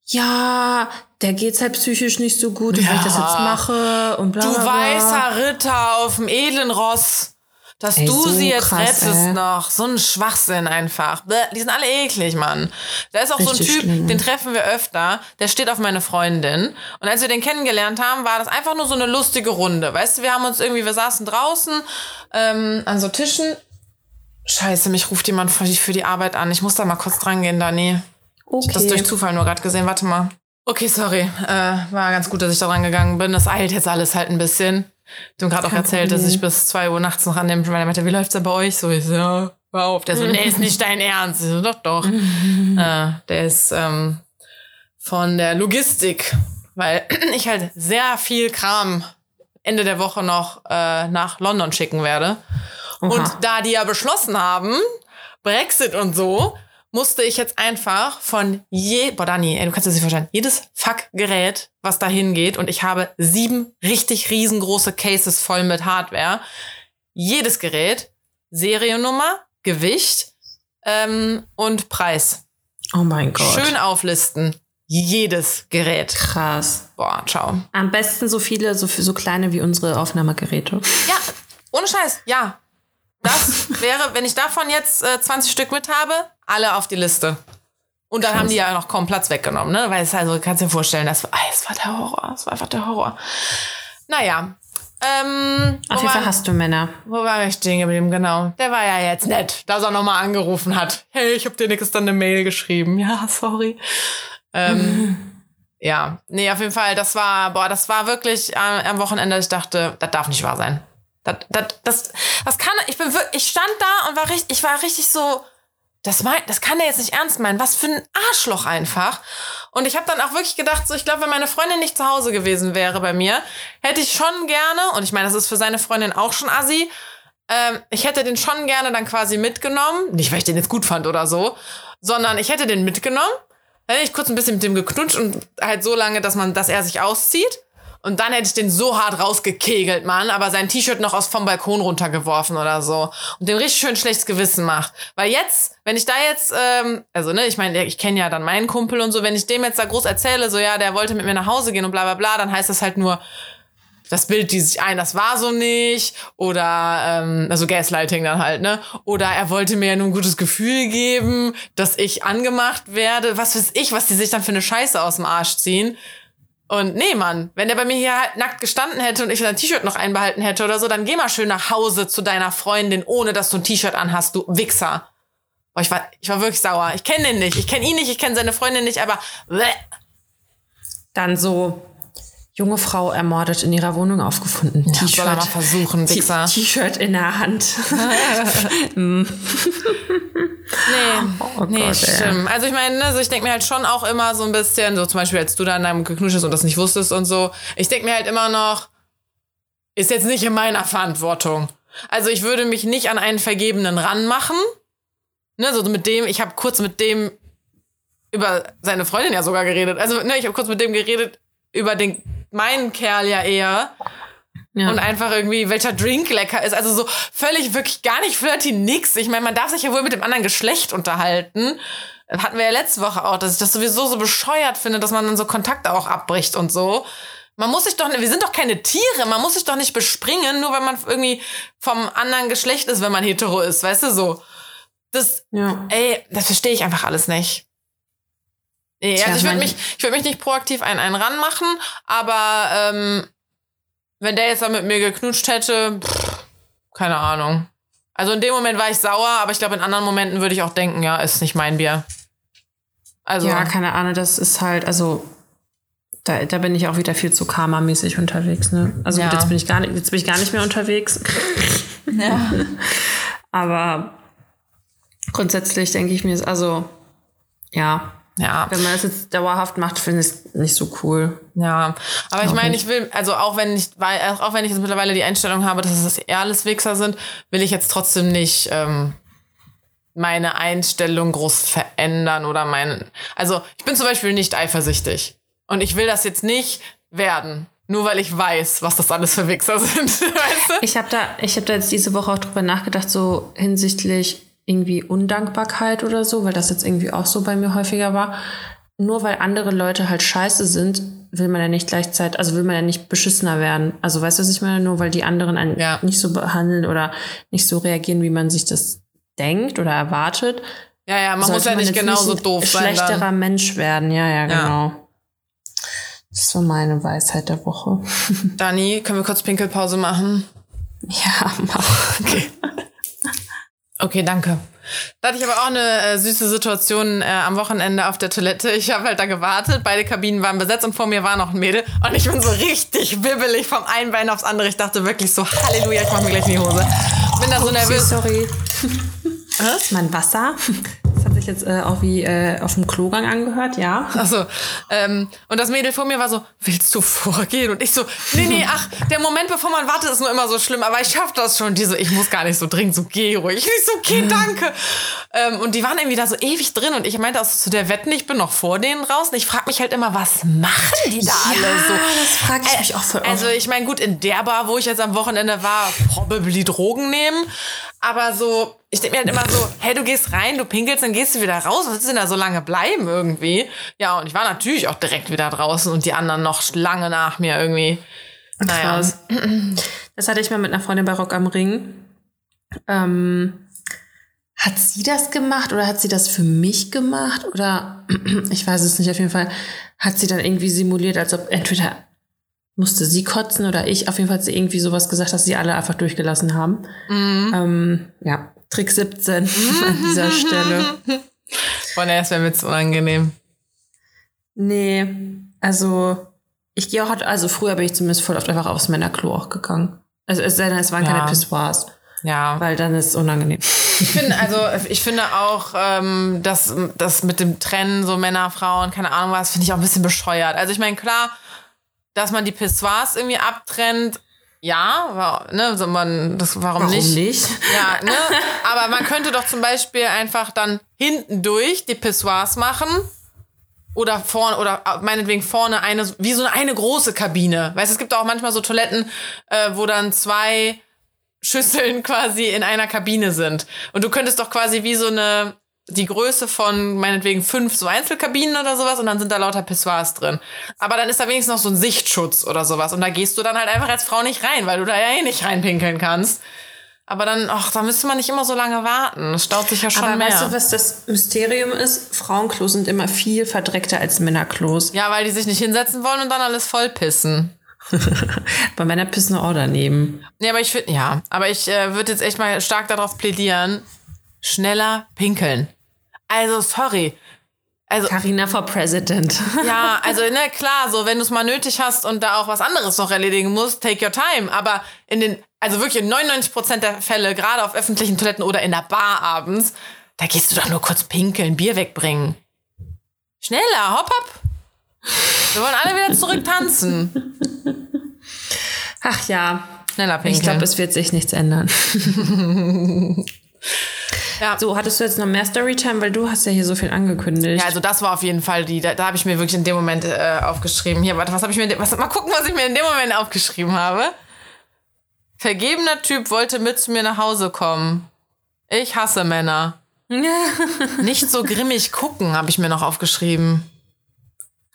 ja, der geht's halt psychisch nicht so gut, und wenn ich das Ja. jetzt mache und bla Du bla bla. weißer Ritter auf dem edlen Ross. Dass Ey, du so sie jetzt krass, rettest ey. noch. So ein Schwachsinn einfach. Bäh, Die sind alle eklig, Mann. Da ist auch so ein Richtig Typ, schlimm. den treffen wir öfter. Der steht auf meine Freundin. Und als wir den kennengelernt haben, war das einfach nur so eine lustige Runde. Weißt du, wir haben uns irgendwie, wir saßen draußen ähm, an so Tischen. Scheiße, mich ruft jemand für die, für die Arbeit an. Ich muss da mal kurz dran gehen, Dani. Okay. Das durch Zufall nur gerade gesehen. Warte mal. Okay, sorry. Äh, war ganz gut, dass ich da dran gegangen bin. Das eilt jetzt alles halt ein bisschen. Du hast gerade auch erzählt, dass ich bis 2 Uhr nachts noch an dem weil er meinte, wie läuft's denn bei euch? So, ich so, ja, hör auf. Der so, nee, ist nicht dein Ernst. Ich so, doch, doch. äh, der ist ähm, von der Logistik, weil ich halt sehr viel Kram Ende der Woche noch äh, nach London schicken werde. Und Oha. da die ja beschlossen haben, Brexit und so, musste ich jetzt einfach von je, boah Dani, ey, du kannst das nicht verstehen, jedes Fuck-Gerät, was da hingeht, und ich habe sieben richtig riesengroße Cases voll mit Hardware. Jedes Gerät, Seriennummer, Gewicht ähm, und Preis. Oh mein Gott. Schön auflisten. Jedes Gerät. Krass. Boah, ciao. Am besten so viele, so, so kleine wie unsere Aufnahmegeräte. Ja, ohne Scheiß, ja. Das wäre, wenn ich davon jetzt äh, 20 Stück mit habe, alle auf die Liste. Und dann haben die ja noch kaum Platz weggenommen, ne? Weil es also, kannst dir vorstellen, das war, es war der Horror. Es war einfach der Horror. Naja. Ähm, Auf jeden Fall hast du Männer. wo war ich stehen geblieben? Genau. Der war ja jetzt nett, dass er nochmal angerufen hat. Hey, ich hab dir nix dann eine Mail geschrieben. Ja, sorry. Ähm, ja, nee, auf jeden Fall, das war, boah, das war wirklich äh, am Wochenende, ich dachte, das darf nicht wahr sein. Das, das, das, das kann, ich bin ich stand da und war richtig, ich war richtig so, das mein, das kann der jetzt nicht ernst meinen. Was für ein Arschloch einfach. Und ich habe dann auch wirklich gedacht, so ich glaube, wenn meine Freundin nicht zu Hause gewesen wäre bei mir, hätte ich schon gerne, und ich meine, das ist für seine Freundin auch schon assi, ähm, ich hätte den schon gerne dann quasi mitgenommen. Nicht, weil ich den jetzt gut fand oder so, sondern ich hätte den mitgenommen. Dann hätte ich kurz ein bisschen mit dem geknutscht und halt so lange, dass man, dass er sich auszieht. Und dann hätte ich den so hart rausgekegelt, Mann, aber sein T-Shirt noch aus vom Balkon runtergeworfen oder so. Und dem richtig schön schlechtes Gewissen macht. Weil jetzt, wenn ich da jetzt, ähm, also ne, ich meine, ich kenne ja dann meinen Kumpel und so, wenn ich dem jetzt da groß erzähle, so ja, der wollte mit mir nach Hause gehen und bla bla bla, dann heißt das halt nur, das Bild die sich ein, das war so nicht. Oder, ähm, also Gaslighting dann halt, ne? Oder er wollte mir ja nur ein gutes Gefühl geben, dass ich angemacht werde. Was weiß ich, was die sich dann für eine Scheiße aus dem Arsch ziehen. Und nee, Mann, wenn der bei mir hier halt nackt gestanden hätte und ich sein T-Shirt noch einbehalten hätte oder so, dann geh mal schön nach Hause zu deiner Freundin, ohne dass du ein T-Shirt anhast, du Wichser. Boah, ich war, ich war wirklich sauer. Ich kenne den nicht. Ich kenne ihn nicht, ich kenne seine Freundin nicht, aber. Bleh. Dann so, junge Frau ermordet in ihrer Wohnung aufgefunden. Ja, er mal versuchen, Wichser. T-Shirt in der Hand. Nee, Oh nee, Gott, ey. stimmt. Also ich meine, ne, also ich denke mir halt schon auch immer so ein bisschen, so zum Beispiel, als du da in deinem geknutscht und das nicht wusstest und so, ich denke mir halt immer noch, ist jetzt nicht in meiner Verantwortung. Also ich würde mich nicht an einen Vergebenen ranmachen. Ne, so mit dem, ich habe kurz mit dem über seine Freundin ja sogar geredet. Also, ne, ich habe kurz mit dem geredet über den meinen Kerl ja eher Ja. und einfach irgendwie, welcher Drink lecker ist. Also so völlig wirklich gar nicht flirty, nix. Ich meine, man darf sich ja wohl mit dem anderen Geschlecht unterhalten. Das hatten wir ja letzte Woche auch, dass ich das sowieso so bescheuert finde, dass man dann so Kontakte auch abbricht und so. Man muss sich doch, wir sind doch keine Tiere, man muss sich doch nicht bespringen, nur weil man irgendwie vom anderen Geschlecht ist, wenn man hetero ist, weißt du so. Das, ja. ey, das verstehe ich einfach alles nicht. Nee, Tja, also ich würde mich, ich würde mich nicht proaktiv einen, einen ranmachen, aber ähm, wenn der jetzt da mit mir geknutscht hätte, pff, keine Ahnung. Also in dem Moment war ich sauer, aber ich glaube, in anderen Momenten würde ich auch denken, ja, ist nicht mein Bier. Also, ja, keine Ahnung, das ist halt, also da, da bin ich auch wieder viel zu karmamäßig unterwegs, ne? Also Ja. gut, jetzt bin ich gar nicht, jetzt bin ich gar nicht mehr unterwegs. Ja. Aber grundsätzlich denke ich mir, also ja, ja. wenn man das jetzt dauerhaft macht, finde ich es nicht so cool. Ja, aber ich meine, ich will, also auch wenn ich, weil, auch wenn ich jetzt mittlerweile die Einstellung habe, dass es eher alles Wichser sind, will ich jetzt trotzdem nicht ähm, meine Einstellung groß verändern oder meine. Also ich bin zum Beispiel nicht eifersüchtig und ich will das jetzt nicht werden, nur weil ich weiß, was das alles für Wichser sind. weißt du? Ich habe da, ich habe da jetzt diese Woche auch drüber nachgedacht, so hinsichtlich irgendwie Undankbarkeit oder so, weil das jetzt irgendwie auch so bei mir häufiger war. Nur weil andere Leute halt scheiße sind, will man ja nicht gleichzeitig, also will man ja nicht beschissener werden. Also weißt du, was ich meine? Nur weil die anderen einen Ja. nicht so behandeln oder nicht so reagieren, wie man sich das denkt oder erwartet. Ja, ja, man muss ja nicht genauso ein doof sein. schlechterer Dann. Mensch werden. Ja, ja, Ja. genau. Das war meine Weisheit der Woche. Dani, können wir kurz Pinkelpause machen? ja, mach. Okay. Okay, danke. Da hatte ich aber auch eine äh, süße Situation äh, am Wochenende auf der Toilette. Ich habe halt da gewartet, beide Kabinen waren besetzt und vor mir war noch ein Mädel. Und ich bin so richtig wibbelig vom einen Bein aufs andere. Ich dachte wirklich so, Halleluja, ich mach mir gleich in die Hose. Bin da so nervös. Sorry. Ist mein Wasser. Jetzt äh, auch wie äh, auf dem Klogang angehört, ja. Also, ähm, und das Mädel vor mir war so, willst du vorgehen? Und ich so, nee, nee, ach, der Moment, bevor man wartet, ist nur immer so schlimm, aber ich schaff das schon. Die so, ich muss gar nicht so dringend, so geh ruhig. Ich so, okay, danke. ähm, und die waren irgendwie da so ewig drin und ich meinte auch so zu der Wetten, ich bin noch vor denen raus. Und ich frag mich halt immer, was machen die da alle so? das frage ich mich auch voll. Also ich meine, gut, in der Bar, wo ich jetzt am Wochenende war, probably Drogen nehmen. Aber so, ich denke mir halt immer so, hey, du gehst rein, du pinkelst, dann gehst du wieder raus. Was ist denn da so lange bleiben irgendwie? Ja, und ich war natürlich auch direkt wieder draußen und die anderen noch lange nach mir irgendwie. Naja. Krass. Das hatte ich mal mit einer Freundin bei Rock am Ring. Ähm, hat sie das gemacht oder hat sie das für mich gemacht? Oder ich weiß es nicht, auf jeden Fall hat sie dann irgendwie simuliert, als ob entweder musste sie kotzen oder ich. Auf jeden Fall hat sie irgendwie sowas gesagt, dass sie alle einfach durchgelassen haben. Ähm, ja, Trick 17 an dieser Stelle. Boah, das wäre mir zu unangenehm. Nee, also ich gehe auch, also früher bin ich zumindest voll oft einfach aufs Männerklo auch gegangen. Also es es waren Ja. keine Pissoirs, Ja. weil dann ist es unangenehm. Ich finde, also ich finde auch, ähm, dass das mit dem Trennen, so Männer, Frauen, keine Ahnung was, finde ich auch ein bisschen bescheuert. Also ich meine, klar, dass man die Pissoirs irgendwie abtrennt, ja, wa- ne, so man, das, warum, Warum nicht? nicht? Ja, ne? Aber man könnte doch zum Beispiel einfach dann hinten durch die Pissoirs machen. Oder vorne, oder meinetwegen vorne eine, wie so eine, eine große Kabine. Weißt du, es gibt auch manchmal so Toiletten, äh, wo dann zwei Schüsseln quasi in einer Kabine sind. Und du könntest doch quasi wie so eine, die Größe von meinetwegen fünf so Einzelkabinen oder sowas und dann sind da lauter Pissoirs drin. Aber dann ist da wenigstens noch so ein Sichtschutz oder sowas und da gehst du dann halt einfach als Frau nicht rein, weil du da ja eh nicht reinpinkeln kannst. Aber dann, ach, da müsste man nicht immer so lange warten. Das staut sich ja schon Aber mehr. weißt du, was das Mysterium ist? Frauenklos sind immer viel verdreckter als Männerklos. ja, weil die sich nicht hinsetzen wollen und dann alles vollpissen. Bei Männer pissen auch daneben. Nee, aber ich finde, ja, aber ich äh, würde jetzt echt mal stark darauf plädieren, schneller pinkeln. Also, sorry. Also, Carina for President. ja, also, ne, klar, so, wenn du es mal nötig hast und da auch was anderes noch erledigen musst, take your time. Aber in den, also wirklich in 99% der Fälle, gerade auf öffentlichen Toiletten oder in der Bar abends, da gehst du doch nur kurz pinkeln, Bier wegbringen. Schneller, hopp, hopp. Wir wollen alle wieder zurück tanzen. Ach ja. Schneller pinkeln. Ich glaube, es wird sich nichts ändern. Ja. So, hattest du jetzt noch mehr Storytime? Weil du hast ja hier so viel angekündigt. Ja, also das war auf jeden Fall die, da, da habe ich mir wirklich in dem Moment äh, aufgeschrieben. Hier, warte, was habe ich mir, was, mal gucken, was ich mir in dem Moment aufgeschrieben habe. Vergebener Typ wollte mit zu mir nach Hause kommen. Ich hasse Männer. Nicht so grimmig gucken, habe ich mir noch aufgeschrieben.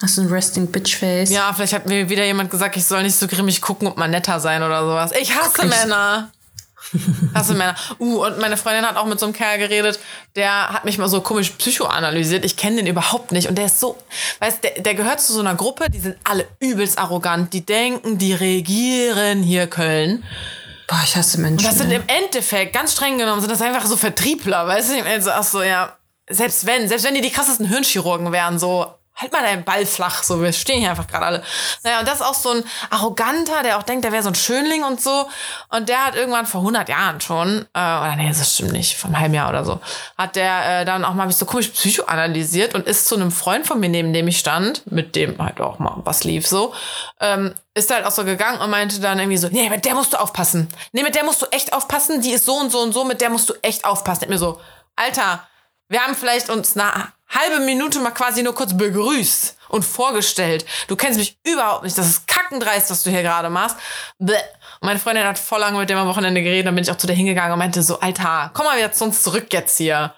Hast du ein Resting Bitch Face? Ja, vielleicht hat mir wieder jemand gesagt, ich soll nicht so grimmig gucken und mal netter sein oder sowas. Ich hasse Männer. Hasse Männer. Uh, und meine Freundin hat auch mit so einem Kerl geredet, der hat mich mal so komisch psychoanalysiert. Ich kenne den überhaupt nicht. Und der ist so, weißt der, der gehört zu so einer Gruppe, die sind alle übelst arrogant. Die denken, die regieren hier Köln. Boah, ich hasse Menschen. Das sind ey. im Endeffekt, ganz streng genommen, sind das einfach so Vertriebler, weißt du? Also, ach so, ja, selbst wenn, selbst wenn die die krassesten Hirnchirurgen wären, so, halt mal deinen Ball flach, so, wir stehen hier einfach gerade alle. Naja, und das ist auch so ein Arroganter, der auch denkt, der wäre so ein Schönling und so. Und der hat irgendwann vor 100 Jahren schon, äh, oder nee, das stimmt nicht, vor einem halben Jahr oder so, hat der äh, dann auch mal mich so komisch psychoanalysiert und ist zu einem Freund von mir, neben dem ich stand, mit dem halt auch mal was lief so, ähm, ist halt auch so gegangen und meinte dann irgendwie so, nee, mit der musst du aufpassen. Nee, mit der musst du echt aufpassen, die ist so und so und so, mit der musst du echt aufpassen. Ich mir so, Alter, wir haben vielleicht uns eine halbe Minute mal quasi nur kurz begrüßt und vorgestellt. Du kennst mich überhaupt nicht. Das ist kackendreist, was du hier gerade machst. Bäh. Und meine Freundin hat voll lange mit dem am Wochenende geredet. Dann bin ich auch zu der hingegangen und meinte so, Alter, komm mal wieder zu uns zurück jetzt hier.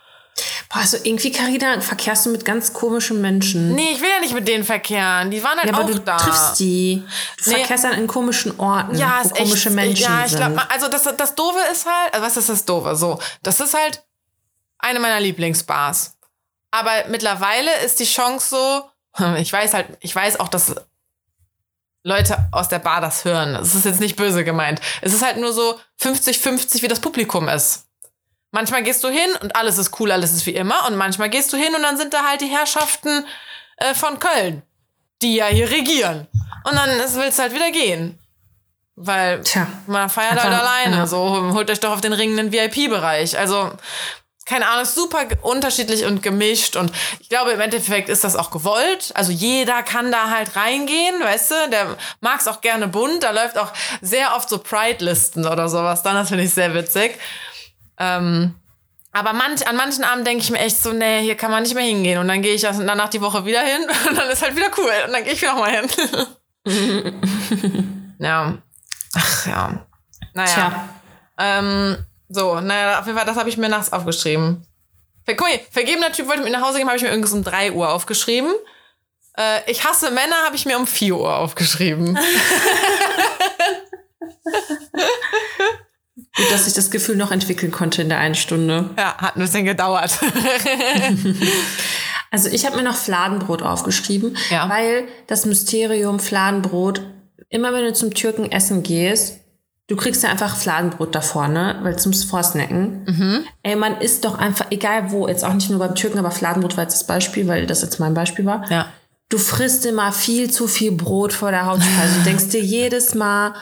Boah, also irgendwie, Carina, verkehrst du mit ganz komischen Menschen. Nee, ich will ja nicht mit denen verkehren. Die waren halt ja, aber auch du da. triffst die. Du Nee. verkehrst dann in komischen Orten, Ja, wo ist echt. komische Menschen ja, ich glaube, also das, das Doofe ist halt, also was ist das Doofe? So, das ist halt eine meiner Lieblingsbars. Aber mittlerweile ist die Chance so, ich weiß halt, ich weiß auch, dass Leute aus der Bar das hören. Das ist jetzt nicht böse gemeint. Es ist halt nur so 50-50, wie das Publikum ist. Manchmal gehst du hin und alles ist cool, alles ist wie immer. Und manchmal gehst du hin und dann sind da halt die Herrschaften äh, von Köln, die ja hier regieren. Und dann willst du halt wieder gehen. Weil Tja. man feiert halt alleine. ja. So, holt euch doch auf den ringenden VIP-Bereich. Also, keine Ahnung, super unterschiedlich und gemischt. Und ich glaube, im Endeffekt ist das auch gewollt. Also jeder kann da halt reingehen, weißt du? Der mag es auch gerne bunt. Da läuft auch sehr oft so Pride-Listen oder sowas. Dann, das finde ich sehr witzig. Ähm, aber manch, an manchen Abenden denke ich mir echt so, nee, hier kann man nicht mehr hingehen. Und dann gehe ich danach die Woche wieder hin und dann ist halt wieder cool. Und dann gehe ich wieder mal hin. ja. Ach ja. Naja. Tja. Ähm, so, naja, auf jeden Fall, das habe ich mir nachts aufgeschrieben. Guck mal, vergebener Typ wollte mit mir nach Hause gehen, habe ich mir irgendwas um 3 Uhr aufgeschrieben. Äh, ich hasse Männer, habe ich mir um 4 Uhr aufgeschrieben. Gut, dass ich das Gefühl noch entwickeln konnte in der einen Stunde. ja, hat ein bisschen gedauert. Also ich habe mir noch Fladenbrot aufgeschrieben, Ja. weil das Mysterium Fladenbrot, immer wenn du zum Türken essen gehst, du kriegst ja einfach Fladenbrot da vorne, weil zum Vorsnacken. Mhm. Ey, man isst doch einfach, egal wo, jetzt auch nicht nur beim Türken, aber Fladenbrot war jetzt das Beispiel, weil das jetzt mein Beispiel war. ja. Du frisst immer viel zu viel Brot vor der Hauptspeise. Du denkst dir jedes Mal,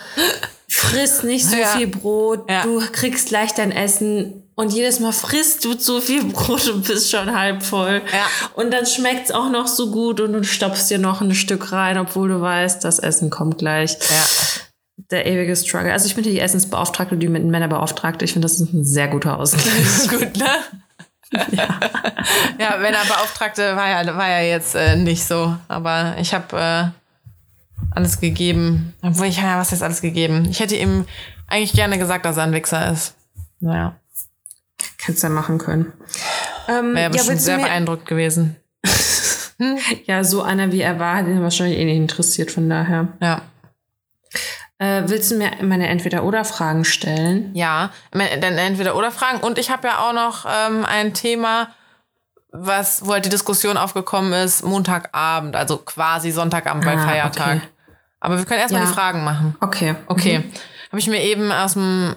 friss nicht so Ja. viel Brot, Ja. du kriegst gleich dein Essen und jedes Mal frisst du zu viel Brot und bist schon halb voll. Ja. Und dann schmeckt's auch noch so gut und du stopfst dir noch ein Stück rein, obwohl du weißt, das Essen kommt gleich. Ja. Der ewige Struggle. Also ich bin die Essensbeauftragte, die mit Männerbeauftragte. Ich finde, das ist ein sehr guter Ausgleich. Gut, ne? Ja. ja, wenn er Beauftragte war ja, war ja jetzt äh, nicht so. Aber ich habe äh, alles gegeben. Obwohl ich, ja, was heißt alles gegeben? Ich hätte ihm eigentlich gerne gesagt, dass er ein Wichser ist. Naja. Kannst du ja machen können. Ähm, Wäre ja bestimmt sehr beeindruckt gewesen. Ja, so einer wie er war, hat ihn wahrscheinlich eh nicht interessiert, von daher. Ja. Äh, willst du mir meine Entweder-Oder-Fragen stellen? Ja, dann entweder oder Fragen. Und ich habe ja auch noch ähm, ein Thema, was, wo halt die Diskussion aufgekommen ist, Montagabend, also quasi Sonntagabend bei Ah, Feiertag. okay. Aber wir können erstmal Ja. die Fragen machen. Okay. Okay. Mhm. Habe ich mir eben aus dem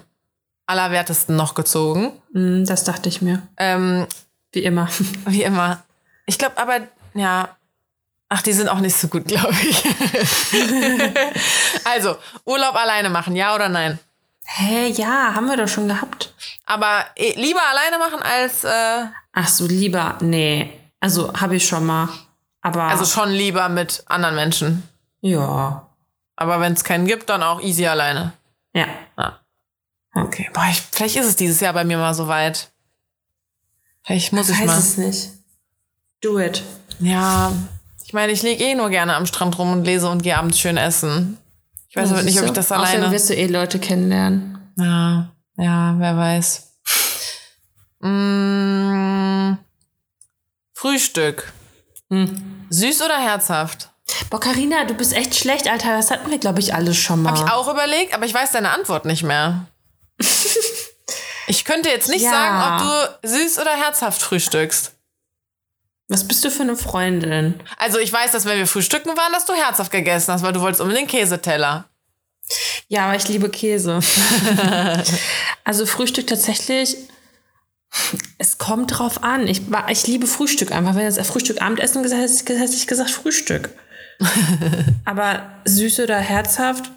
Allerwertesten noch gezogen. Mhm, das dachte ich mir. Ähm, Wie immer. wie immer. Ich glaube aber, ja. Ach, die sind auch nicht so gut, glaube ich. also, Urlaub alleine machen, ja oder nein? Hä, ja, haben wir doch schon gehabt. Aber eh, lieber alleine machen als, äh, Ach so, lieber, nee. Also, habe ich schon mal. Aber, also schon lieber mit anderen Menschen. ja. Aber wenn es keinen gibt, dann auch easy alleine. Ja. Ja. Okay. Boah, ich, vielleicht ist es dieses Jahr bei mir mal so weit. Vielleicht muss ich Weiß mal. es nicht. Do it. Ja, ich meine, ich liege eh nur gerne am Strand rum und lese und gehe abends schön essen. Ich weiß aber nicht, ob ich das Außerdem alleine. wirst du eh Leute kennenlernen. Ja, ja, wer weiß. Mm, Frühstück. Hm. Süß oder herzhaft? Boah, Carina, du bist echt schlecht, Alter. Das hatten wir, glaube ich, alles schon mal. Habe ich auch überlegt, aber ich weiß deine Antwort nicht mehr. Ich könnte jetzt nicht Ja. sagen, ob du süß oder herzhaft frühstückst. Was bist du für eine Freundin? Also ich weiß, dass wenn wir frühstücken waren, dass du herzhaft gegessen hast, weil du wolltest unbedingt Käseteller. Ja, aber ich liebe Käse. also Frühstück tatsächlich, es kommt drauf an. Ich, ich liebe Frühstück einfach. Wenn jetzt Frühstück Abendessen gesagt hätte, hätte ich gesagt Frühstück. aber süß oder herzhaft?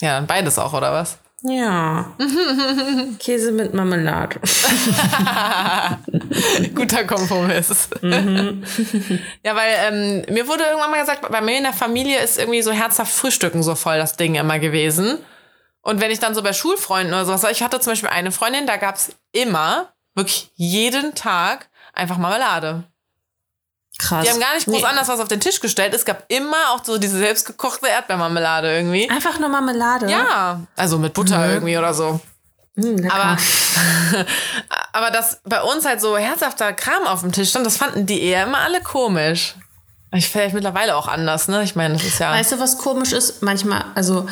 Ja, beides auch, oder was? Ja. Käse mit Marmelade. Guter Kompromiss. ja, weil ähm, mir wurde irgendwann mal gesagt, bei mir in der Familie ist irgendwie so herzhaft Frühstücken so voll das Ding immer gewesen. Und wenn ich dann so bei Schulfreunden oder sowas ich hatte zum Beispiel eine Freundin, da gab's immer, wirklich jeden Tag, einfach Marmelade. Krass. Die haben gar nicht groß Nee, anders was auf den Tisch gestellt. Es gab immer auch so diese selbstgekochte Erdbeermarmelade irgendwie. Einfach nur Marmelade. Ja, also mit Butter Mhm. irgendwie oder so. Hm, lecker. Aber, aber dass bei uns halt so herzhafter Kram auf dem Tisch stand, das fanden die eher immer alle komisch. Ich vielleicht mittlerweile auch anders, ne? Ich meine, das ist ja. Weißt du, was komisch ist? Manchmal, also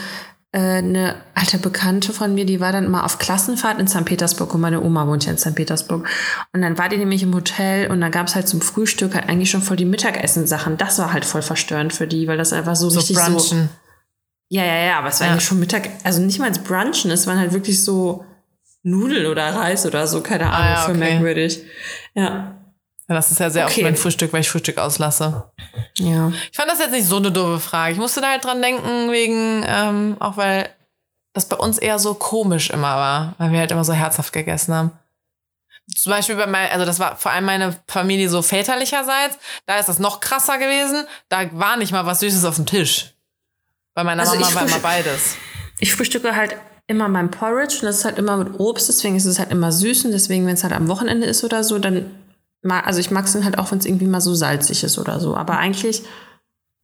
eine alte Bekannte von mir, die war dann immer auf Klassenfahrt in St. Petersburg und meine Oma wohnt ja in St. Petersburg. Und dann war die nämlich im Hotel und dann gab es halt zum Frühstück halt eigentlich schon voll die Mittagessen-Sachen. Das war halt voll verstörend für die, weil das einfach so, so richtig so. brunchen. Ja, ja, ja, aber es war Ja. eigentlich schon Mittag, also nicht mal Brunchen, es waren halt wirklich so Nudeln oder Reis oder so, keine Ahnung, Ah, ja, okay. merkwürdig. Ja. Das ist ja sehr Okay. oft mein Frühstück, weil ich Frühstück auslasse. Ja. Ich fand das jetzt nicht so eine doofe Frage. Ich musste da halt dran denken, wegen, ähm, auch weil das bei uns eher so komisch immer war, weil wir halt immer so herzhaft gegessen haben. Zum Beispiel bei meiner, also das war vor allem meine Familie so väterlicherseits, da ist das noch krasser gewesen. Da war nicht mal was Süßes auf dem Tisch. Bei meiner Also Mama war immer beides. Ich frühstücke halt immer mein Porridge und das ist halt immer mit Obst, deswegen ist es halt immer süß und deswegen, wenn es halt am Wochenende ist oder so, dann also ich mag es dann halt auch, wenn es irgendwie mal so salzig ist oder so. Aber eigentlich,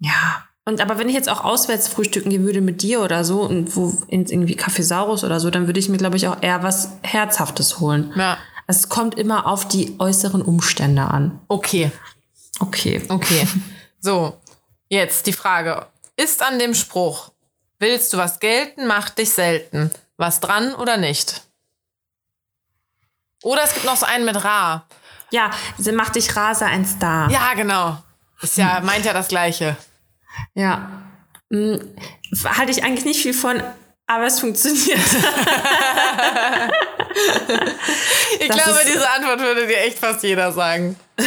ja. Und aber wenn ich jetzt auch auswärts frühstücken gehen würde mit dir oder so und wo in irgendwie Kaffeesaurus oder so, dann würde ich mir, glaube ich, auch eher was Herzhaftes holen. Ja. Es kommt immer auf die äußeren Umstände an. Okay, Okay. okay. So, jetzt die Frage. Ist an dem Spruch, willst du was gelten, mach dich selten, was dran oder nicht? Oder es gibt noch so einen mit Ra. Ja, sie macht dich Rase ein Star. Ja, genau. Ist ja, meint ja das Gleiche. Ja. Hm, Halte ich eigentlich nicht viel von, aber es funktioniert. Ich Das glaube, diese Antwort würde dir echt fast jeder sagen.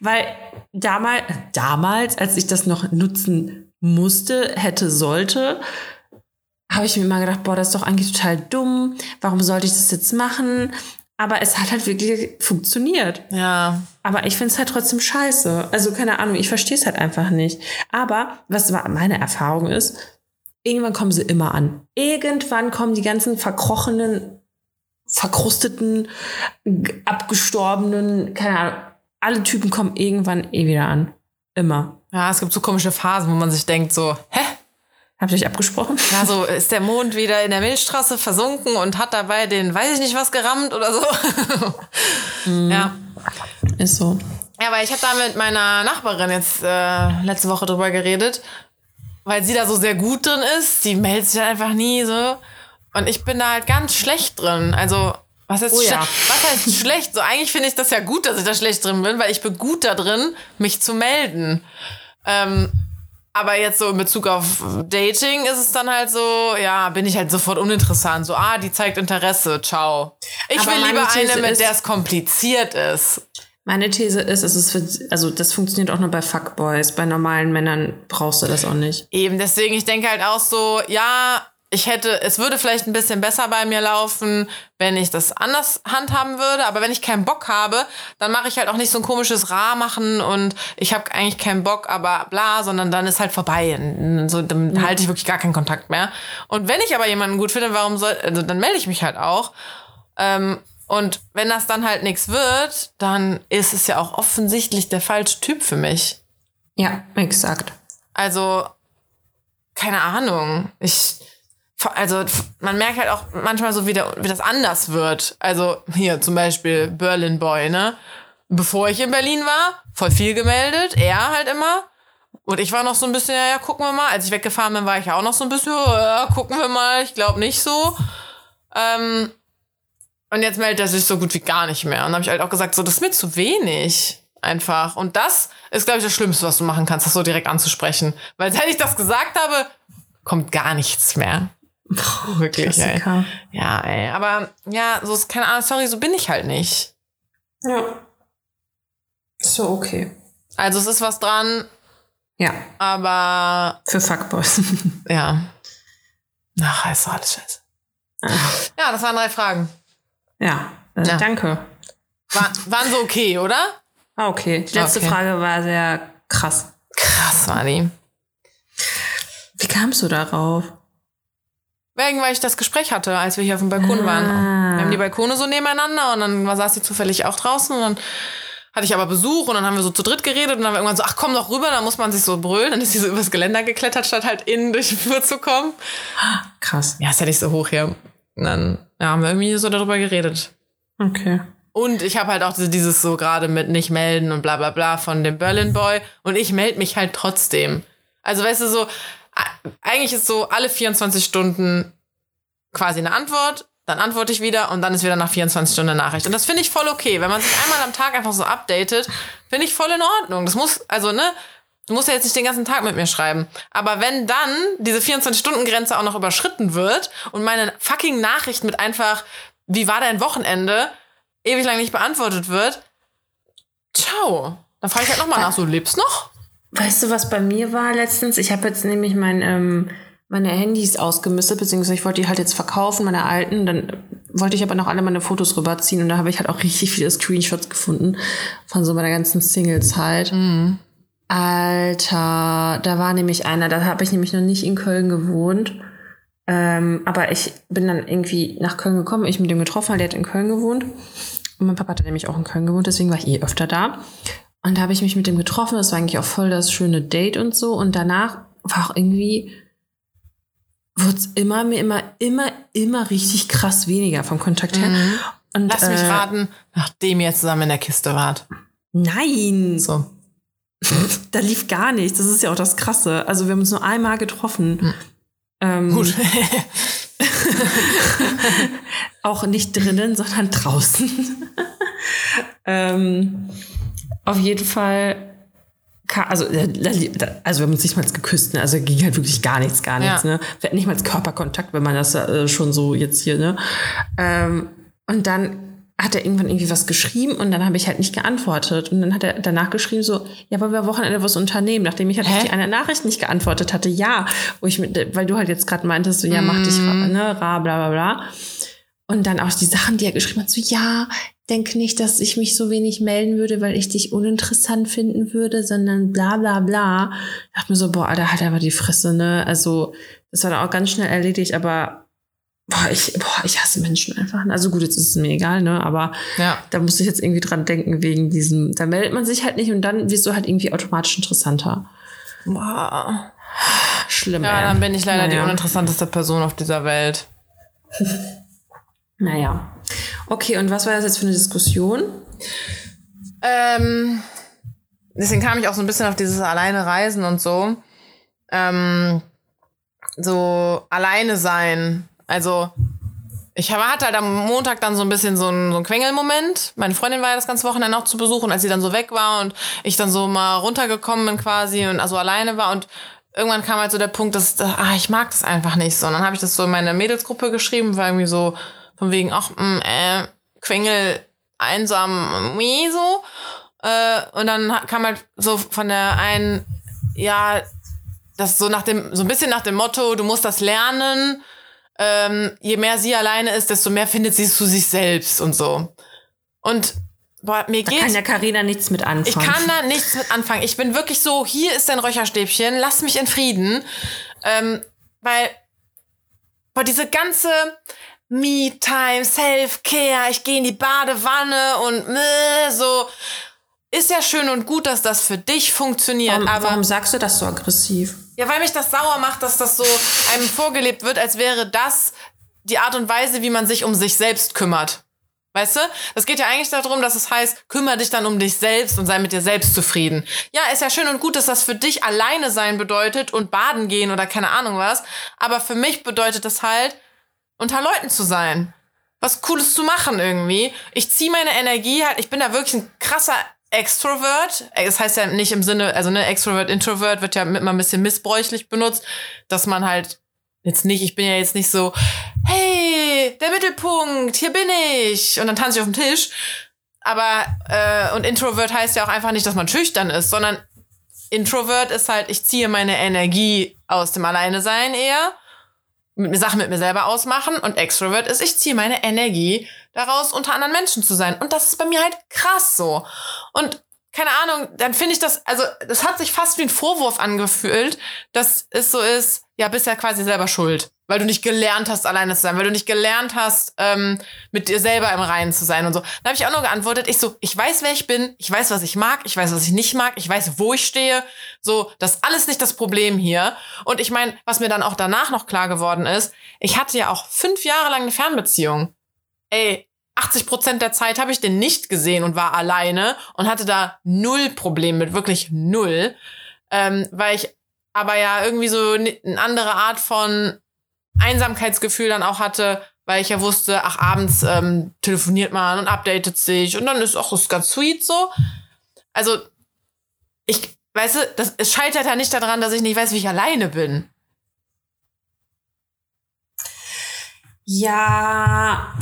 Weil damals, damals, als ich das noch nutzen musste, hätte, sollte, habe ich mir immer gedacht, boah, das ist doch eigentlich total dumm. Warum sollte ich das jetzt machen? Aber es hat halt wirklich funktioniert. Ja. Aber ich finde es halt trotzdem scheiße. Also keine Ahnung, ich verstehe es halt einfach nicht. Aber was wa- meine Erfahrung ist, irgendwann kommen sie immer an. Irgendwann kommen die ganzen verkrochenen, verkrusteten, abgestorbenen, keine Ahnung, alle Typen kommen irgendwann eh wieder an. Immer. Ja, es gibt so komische Phasen, wo man sich denkt so, hä? Habt ihr euch abgesprochen? Ja, so ist der Mond wieder in der Milchstraße versunken und hat dabei den, weiß ich nicht was, gerammt oder so. Mhm. Ja. Ist so. Ja, weil ich habe da mit meiner Nachbarin jetzt äh, letzte Woche drüber geredet, weil sie da so sehr gut drin ist. Die meldet sich einfach nie so. Und ich bin da halt ganz schlecht drin. Also, was heißt, Oh ja. was heißt schlecht? So, eigentlich finde ich das ja gut, dass ich da schlecht drin bin, weil ich bin gut da drin, mich zu melden. Ähm, aber jetzt so in Bezug auf Dating ist es dann halt so, ja, bin ich halt sofort uninteressant. So, ah, die zeigt Interesse, ciao. Ich Aber will lieber These eine, mit der es kompliziert ist. Meine These ist, es ist für, also das funktioniert auch nur bei Fuckboys. Bei normalen Männern brauchst du das auch nicht. Eben, deswegen, ich denke halt auch so, ja, ich hätte, es würde vielleicht ein bisschen besser bei mir laufen, wenn ich das anders handhaben würde, aber wenn ich keinen Bock habe, dann mache ich halt auch nicht so ein komisches Ra machen und ich habe eigentlich keinen Bock, aber bla, sondern dann ist halt vorbei. So, dann halte ich wirklich gar keinen Kontakt mehr. Und wenn ich aber jemanden gut finde, warum soll, also dann melde ich mich halt auch. Ähm, und wenn das dann halt nichts wird, dann ist es ja auch offensichtlich der falsche Typ für mich. Ja, exakt. Also, keine Ahnung. Ich, also, man merkt halt auch manchmal so, wie, der, wie das anders wird. Also, hier zum Beispiel Berlin Boy, ne? Bevor ich in Berlin war, voll viel gemeldet. Er halt immer. Und ich war noch so ein bisschen, ja, ja, gucken wir mal. Als ich weggefahren bin, war ich ja auch noch so ein bisschen, ja, gucken wir mal. Ich glaube nicht so. Ähm, und jetzt meldet er sich so gut wie gar nicht mehr. Und habe ich halt auch gesagt, so, das ist mir zu wenig. Einfach. Und das ist, glaube ich, das Schlimmste, was du machen kannst, das so direkt anzusprechen. Weil seit ich das gesagt habe, kommt gar nichts mehr. Wirklich, ey. Ja, ey. Aber ja, so ist keine Ahnung, sorry, so bin ich halt nicht. Ja. So, okay. Also es ist was dran, Ja, aber für Fuckboys. ja. Ach, ist doch alles scheiße. Ja, das waren drei Fragen. ja, äh, Ja. danke. War, waren so okay, oder? Ah, okay. Die letzte Okay. Frage war sehr krass. Krass war die. Wie kamst du darauf? Wegen, weil ich das Gespräch hatte, als wir hier auf dem Balkon Ah. waren. Wir haben die Balkone so nebeneinander und dann war- saß sie zufällig auch draußen und dann hatte ich aber Besuch und dann haben wir so zu dritt geredet und dann haben wir irgendwann so, ach komm doch rüber, dann muss man sich so brüllen. Dann ist sie so übers Geländer geklettert, statt halt innen durch den Flur zu kommen. Krass. Ja, ist ja nicht so hoch hier. Und dann ja, haben wir irgendwie so darüber geredet. Okay. Und ich habe halt auch dieses so gerade mit nicht melden und bla bla bla von dem Berlin Boy. Und ich melde mich halt trotzdem. Also weißt du so, eigentlich ist so alle 24 Stunden quasi eine Antwort, dann antworte ich wieder und dann ist wieder nach 24 Stunden eine Nachricht. Und das finde ich voll okay. Wenn man sich einmal am Tag einfach so updatet, finde ich voll in Ordnung. Das muss, also ne, du musst ja jetzt nicht den ganzen Tag mit mir schreiben. Aber wenn dann diese 24-Stunden-Grenze auch noch überschritten wird und meine fucking Nachricht mit einfach, wie war dein Wochenende, ewig lang nicht beantwortet wird, ciao. Dann frage ich halt nochmal nach, so lebst noch? Weißt du, was bei mir war letztens? Ich habe jetzt nämlich mein, ähm, meine Handys ausgemistet, beziehungsweise ich wollte die halt jetzt verkaufen, meine alten. Dann wollte ich aber noch alle meine Fotos rüberziehen und da habe ich halt auch richtig viele Screenshots gefunden von so meiner ganzen Single-Zeit. Alter, da war nämlich einer, da habe ich nämlich noch nicht in Köln gewohnt. Ähm, aber ich bin dann irgendwie nach Köln gekommen, ich mit dem getroffen, weil der hat in Köln gewohnt. Und mein Papa hat nämlich auch in Köln gewohnt, deswegen war ich eh öfter da. Und da habe ich mich mit dem getroffen. Das war eigentlich auch voll das schöne Date und so. Und danach war auch irgendwie, wurde es immer, mir immer, immer, immer richtig krass weniger vom Kontakt her. Und, Mhm. Lass mich äh, raten, nachdem ihr zusammen in der Kiste wart. Nein, So. da lief gar nichts. Das ist ja auch das Krasse. Also wir haben uns nur einmal getroffen. Ähm, Gut. auch nicht drinnen, sondern draußen. ähm, auf jeden Fall, also, äh, also wir haben uns nicht mal geküsst, ne? also ging halt wirklich gar nichts, gar nichts. Ja. Ne? Wir hatten nicht mal Körperkontakt, wenn man das äh, schon so jetzt hier, ne? Ähm, und dann hat er irgendwann irgendwie was geschrieben und dann habe ich halt nicht geantwortet. Und dann hat er danach geschrieben so, ja, wollen wir Wochenende was unternehmen, nachdem ich halt auf die eine Nachricht nicht geantwortet hatte. Ja, wo ich mit, weil du halt jetzt gerade meintest, so, ja, mach dich, ra- ne, ra, bla, bla, bla. Und dann auch die Sachen, die er geschrieben hat, so, ja, denke nicht, dass ich mich so wenig melden würde, weil ich dich uninteressant finden würde, sondern bla, bla, bla. Ich dachte mir so, boah, Alter, halt einfach die Fresse, ne? Also, das war dann auch ganz schnell erledigt, aber boah, ich, boah, ich hasse Menschen einfach. Also gut, jetzt ist es mir egal, ne? Aber Ja. da musste ich jetzt irgendwie dran denken, wegen diesem, da meldet man sich halt nicht und dann wirst du halt irgendwie automatisch interessanter. Boah. schlimm. Ja, ey. dann bin ich leider die Naja. uninteressanteste Person auf dieser Welt. Naja. Okay, und was war das jetzt für eine Diskussion? Ähm, deswegen kam ich auch so ein bisschen auf dieses alleine Reisen und so. Ähm, so alleine sein. Also, ich hatte halt am Montag dann so ein bisschen so einen, so einen Quengelmoment. Meine Freundin war ja das ganze Wochenende auch zu Besuch und als sie dann so weg war und ich dann so mal runtergekommen bin quasi und also alleine war und irgendwann kam halt so der Punkt, dass ah, ich mag das einfach nicht so. Und dann habe ich das so in meine Mädelsgruppe geschrieben, war irgendwie so von wegen, ach, mh, äh, Quengel einsam, wie so. Äh, und dann kam halt so von der einen, ja, das so nach dem, so ein bisschen nach dem Motto, du musst das lernen. Ähm, je mehr sie alleine ist, desto mehr findet sie zu sich selbst und so. Und boah, mir Da geht kann ja Carina nichts mit anfangen. ich kann da nichts mit anfangen. Ich bin wirklich so, hier ist dein Räucherstäbchen, lass mich in Frieden. Ähm, weil, boah, diese ganze Me-Time, Self-Care, ich gehe in die Badewanne und äh, so, ist ja schön und gut, dass das für dich funktioniert. Warum, aber warum sagst du das so aggressiv? ja, weil mich das sauer macht, dass das so einem vorgelebt wird, als wäre das die Art und Weise, wie man sich um sich selbst kümmert. Weißt du? Das geht ja eigentlich darum, dass es heißt, kümmere dich dann um dich selbst und sei mit dir selbst zufrieden. Ja, ist ja schön und gut, dass das für dich alleine sein bedeutet und baden gehen oder keine Ahnung was. Aber für mich bedeutet das halt, unter Leuten zu sein. Was Cooles zu machen irgendwie. Ich ziehe meine Energie halt, ich bin da wirklich ein krasser Extrovert. Das heißt ja nicht im Sinne, also ne, Extrovert, Introvert wird ja immer ein bisschen missbräuchlich benutzt, dass man halt jetzt nicht, ich bin ja jetzt nicht so, hey, der Mittelpunkt, hier bin ich. Und dann tanze ich auf dem Tisch. Aber, äh, und Introvert heißt ja auch einfach nicht, dass man schüchtern ist, sondern Introvert ist halt, ich ziehe meine Energie aus dem Alleine sein eher, mit mir Sachen mit mir selber ausmachen und Extrovert ist, ich ziehe meine Energie daraus, unter anderen Menschen zu sein. Und das ist bei mir halt krass so. Und keine Ahnung, dann finde ich das, also das hat sich fast wie ein Vorwurf angefühlt, dass es so ist, ja, bist ja quasi selber schuld. Weil du nicht gelernt hast, alleine zu sein, weil du nicht gelernt hast, ähm, mit dir selber im Reinen zu sein und so. Da habe ich auch nur geantwortet, ich so, ich weiß, wer ich bin, ich weiß, was ich mag, ich weiß, was ich nicht mag, ich weiß, wo ich stehe. So, das ist alles nicht das Problem hier. Und ich meine, was mir dann auch danach noch klar geworden ist, ich hatte ja auch fünf Jahre lang eine Fernbeziehung. Ey, 80 Prozent der Zeit habe ich den nicht gesehen und war alleine und hatte da null Problem mit, wirklich null. Ähm, weil ich aber ja irgendwie so eine andere Art von Einsamkeitsgefühl dann auch hatte, weil ich ja wusste, ach, abends ähm, telefoniert man und updatet sich und dann ist auch ist ganz sweet so. Also, ich, weißt du, das, es scheitert ja nicht daran, dass ich nicht weiß, wie ich alleine bin. Ja,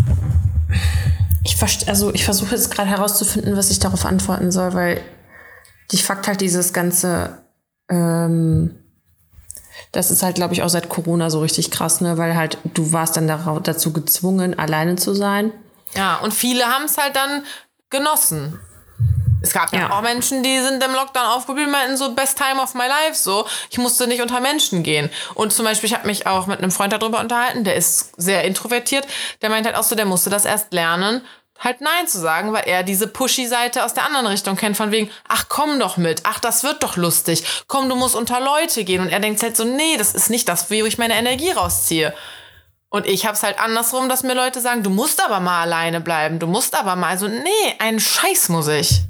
ich verstehe, also ich versuche jetzt gerade herauszufinden, was ich darauf antworten soll, weil die Fakt halt dieses ganze, ähm, das ist halt, glaube ich, auch seit Corona so richtig krass, ne, weil halt du warst dann dazu gezwungen, alleine zu sein. Ja, und viele haben es halt dann genossen. Es gab ja. Ja. auch Menschen, die sind im Lockdown aufgeblieben, meinten so best time of my life, so. Ich musste nicht unter Menschen gehen. Und zum Beispiel, ich habe mich auch mit einem Freund darüber unterhalten, der ist sehr introvertiert. Der meint halt auch so, der musste das erst lernen, halt Nein zu sagen, weil er diese Pushy-Seite aus der anderen Richtung kennt, von wegen, ach komm doch mit, ach das wird doch lustig, komm, du musst unter Leute gehen. Und er denkt halt so, nee, das ist nicht das, wo ich meine Energie rausziehe. Und ich hab's halt andersrum, dass mir Leute sagen, du musst aber mal alleine bleiben, du musst aber mal, also nee, einen Scheiß muss ich.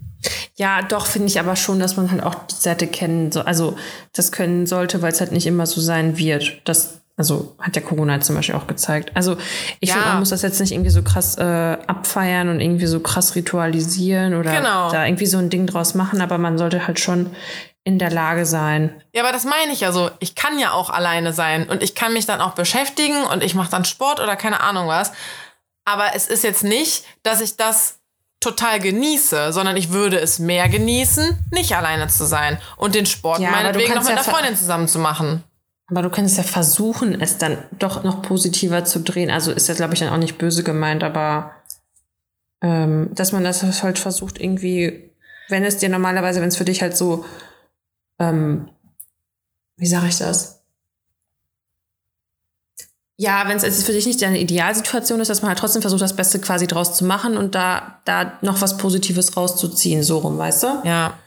Ja, doch, finde ich aber schon, dass man halt auch die Seite kennen. Also das können sollte, weil es halt nicht immer so sein wird. Das, also hat ja Corona zum Beispiel auch gezeigt. Also ich Ja. finde, man muss das jetzt nicht irgendwie so krass äh, abfeiern und irgendwie so krass ritualisieren oder Genau. da irgendwie so ein Ding draus machen, aber man sollte halt schon in der Lage sein. Ja, aber das meine ich ja so. Ich kann ja auch alleine sein und ich kann mich dann auch beschäftigen und ich mache dann Sport oder keine Ahnung was. Aber es ist jetzt nicht, dass ich das total genieße, sondern ich würde es mehr genießen, nicht alleine zu sein und den Sport Ja, meinetwegen noch mit einer Freundin zusammen zu machen. Aber du kannst ja versuchen, es dann doch noch positiver zu drehen. Also ist ja, glaube ich, dann auch nicht böse gemeint, aber ähm, dass man das halt versucht, irgendwie, wenn es dir normalerweise, wenn es für dich halt so, ähm, wie sage ich das? Ja, wenn es für dich nicht deine Idealsituation ist, dass man halt trotzdem versucht, das Beste quasi draus zu machen und da, da noch was Positives rauszuziehen, so rum, weißt du? Ja.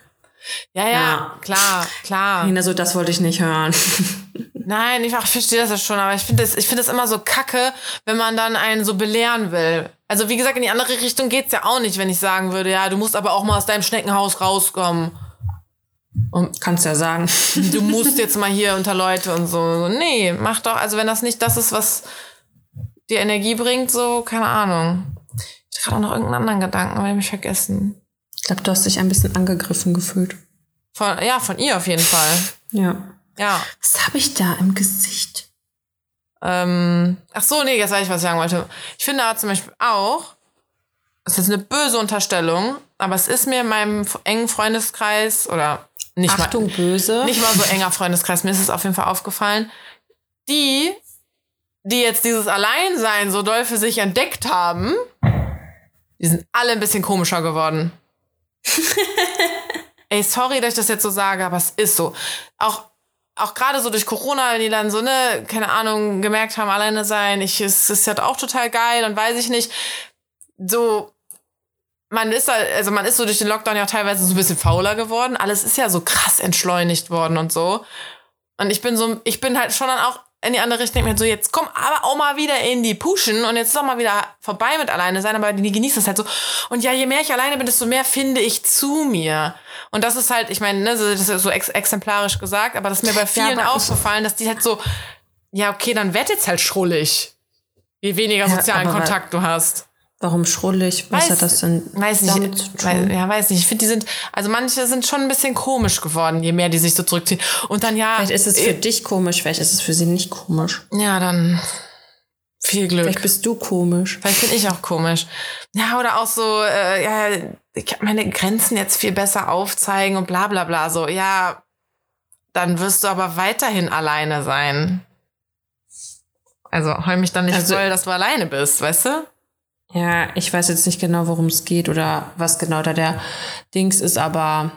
Ja, ja, Ja. klar, klar. Nina, so das wollte ich nicht hören. Nein, ich, ich verstehe das ja schon, aber ich finde es ich finde es immer so kacke, wenn man dann einen so belehren will. Also wie gesagt, in die andere Richtung geht's ja auch nicht, wenn ich sagen würde, ja, du musst aber auch mal aus deinem Schneckenhaus rauskommen. Und Kannst ja sagen. Du musst jetzt mal hier unter Leute und so. Nee, mach doch, also wenn das nicht das ist, was dir Energie bringt, so, keine Ahnung. Ich hatte gerade auch noch irgendeinen anderen Gedanken, aber den hab ich vergessen. Ich glaube, du hast dich ein bisschen angegriffen gefühlt. Von, ja, von ihr auf jeden Fall. Ja. Ja. Was habe ich da im Gesicht? Ähm, ach so, nee, jetzt weiß ich, was ich sagen wollte. Ich finde aber zum Beispiel auch, es ist eine böse Unterstellung, aber es ist mir in meinem engen Freundeskreis oder nicht Achtung, böse. mal, nicht mal so enger Freundeskreis, mir ist es auf jeden Fall aufgefallen, die, die jetzt dieses Alleinsein so doll für sich entdeckt haben, die sind alle ein bisschen komischer geworden. Ey, sorry, dass ich das jetzt so sage, aber es ist so. Auch, auch gerade so durch Corona, die dann so, ne, keine Ahnung, gemerkt haben, alleine sein, ich, es ist halt auch total geil und weiß ich nicht. So, man ist da, also man ist so durch den Lockdown ja auch teilweise so ein bisschen fauler geworden. Alles ist ja so krass entschleunigt worden und so. Und ich bin so, ich bin halt schon dann auch in die andere Richtung, denke mir so, jetzt komm aber auch mal wieder in die Puschen und jetzt ist auch mal wieder vorbei mit alleine sein, aber die genießen es halt so. Und ja, je mehr ich alleine bin, desto mehr finde ich zu mir. Und das ist halt, ich meine, ne, das ist so ex exemplarisch gesagt, aber das ist mir bei vielen ich- aufgefallen, dass die halt so, ja, okay, dann werd jetzt halt schrullig. Je weniger Ja, sozialen aber- Kontakt du hast. Warum schrullig? Was Weiß- hat das denn Weiß nicht. damit zu Weiß, tun? ja, weiß nicht. Ich finde, die sind, also manche sind schon ein bisschen komisch geworden, je mehr die sich so zurückziehen. Und dann ja. Vielleicht ist es für äh, dich komisch, vielleicht ist es für sie nicht komisch. Ja, dann viel Glück. Vielleicht bist du komisch. Vielleicht bin ich auch komisch. Ja, oder auch so, äh, ja, ich kann meine Grenzen jetzt viel besser aufzeigen und bla bla bla. So, ja, dann wirst du aber weiterhin alleine sein. Also heul mich dann nicht Also- voll, dass du alleine bist, weißt du? Ja, ich weiß jetzt nicht genau, worum es geht oder was genau da der Dings ist, aber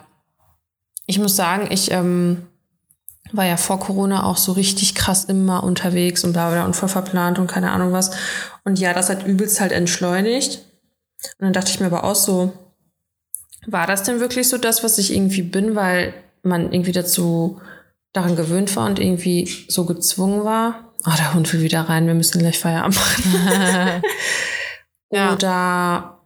ich muss sagen, ich ähm, war ja vor Corona auch so richtig krass immer unterwegs und bla bla und voll verplant und keine Ahnung was. Und ja, das hat übelst halt entschleunigt. Und dann dachte ich mir aber auch so, war das denn wirklich so das, was ich irgendwie bin, weil man irgendwie dazu daran gewöhnt war und irgendwie so gezwungen war? Oh, der Hund will wieder rein, wir müssen gleich Feierabend machen. Ja. Oder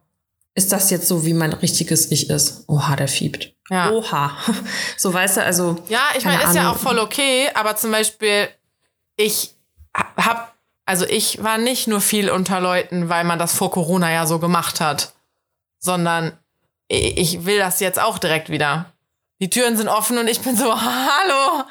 ist das jetzt so, wie mein richtiges Ich ist? Oha, der fiebt. Ja. Oha. So weißt du, also. Ja, ich meine, ist ja Ahnung. auch voll okay, aber zum Beispiel, ich hab, also ich war nicht nur viel unter Leuten, weil man das vor Corona ja so gemacht hat, sondern ich will das jetzt auch direkt wieder. Die Türen sind offen und ich bin so, hallo,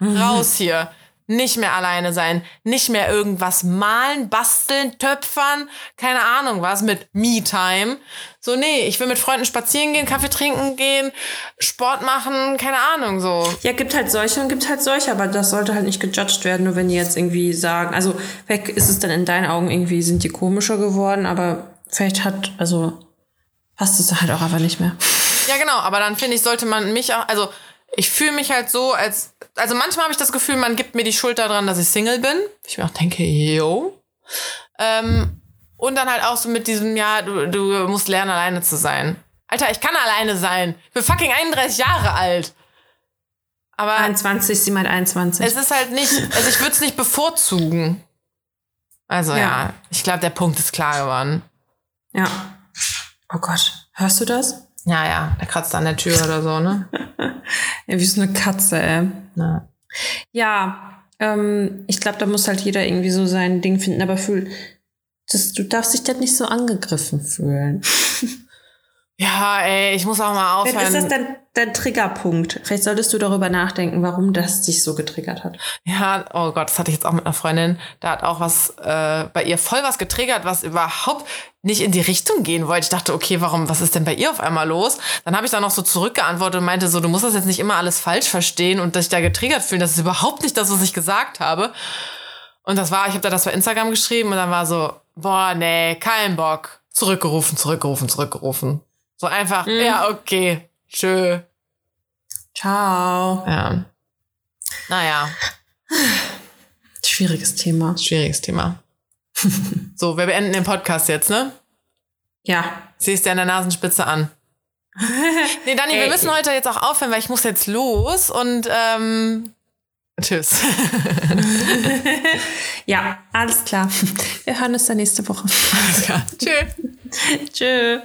raus hier. Nicht mehr alleine sein, nicht mehr irgendwas malen, basteln, töpfern, keine Ahnung was mit Me-Time. So, nee, ich will mit Freunden spazieren gehen, Kaffee trinken gehen, Sport machen, keine Ahnung, so. Ja, gibt halt solche und gibt halt solche, aber das sollte halt nicht gejudged werden, nur wenn die jetzt irgendwie sagen, also vielleicht ist es dann in deinen Augen irgendwie, sind die komischer geworden, aber vielleicht hat, also passt es halt auch einfach nicht mehr. Ja, genau, aber dann finde ich, sollte man mich auch, also ich fühle mich halt so, als, also manchmal habe ich das Gefühl, man gibt mir die Schuld daran, dass ich Single bin. Ich mir auch denke, yo. Ähm, und dann halt auch so mit diesem, ja, du, du musst lernen, alleine zu sein. Alter, ich kann alleine sein. Ich bin fucking 31 Jahre alt. Aber 21, sie meint 21. es ist halt nicht, also ich würde es nicht bevorzugen. Also ja, Ja. ich glaube, der Punkt ist klar geworden. ja. Oh Gott, hörst du das? Ja, ja, der kratzt an der Tür oder so, ne? Ja, wie so eine Katze, ey. Ja. Ja, ähm, ich glaube, da muss halt jeder irgendwie so sein Ding finden, aber fühl, das, du darfst dich dann nicht so angegriffen fühlen. Ja, ey, ich muss auch mal aufhören. Ist das dein, dein Triggerpunkt. Vielleicht solltest du darüber nachdenken, warum das dich so getriggert hat. Ja, oh Gott, das hatte ich jetzt auch mit einer Freundin. Da hat auch was äh, bei ihr voll was getriggert, was überhaupt nicht in die Richtung gehen wollte. Ich dachte, okay, warum, was ist denn bei ihr auf einmal los? Dann habe ich da noch so zurückgeantwortet und meinte so, du musst das jetzt nicht immer alles falsch verstehen und dich da getriggert fühlen. Das ist überhaupt nicht das, was ich gesagt habe. Und das war, ich habe da das bei Instagram geschrieben und dann war so, boah, nee, kein Bock. Zurückgerufen, zurückgerufen, zurückgerufen. So einfach, ja, okay, tschö. Ciao. Ja. Naja. Schwieriges Thema. Schwieriges Thema. so, wir beenden den Podcast jetzt, ne? Ja. Siehst dir an der Nasenspitze an. Nee, Dani, wir Ey. müssen heute jetzt auch aufhören, weil ich muss jetzt los und ähm, Tschüss. ja, alles klar. Wir hören uns dann nächste Woche. Alles klar. Tschüss. Tschüss.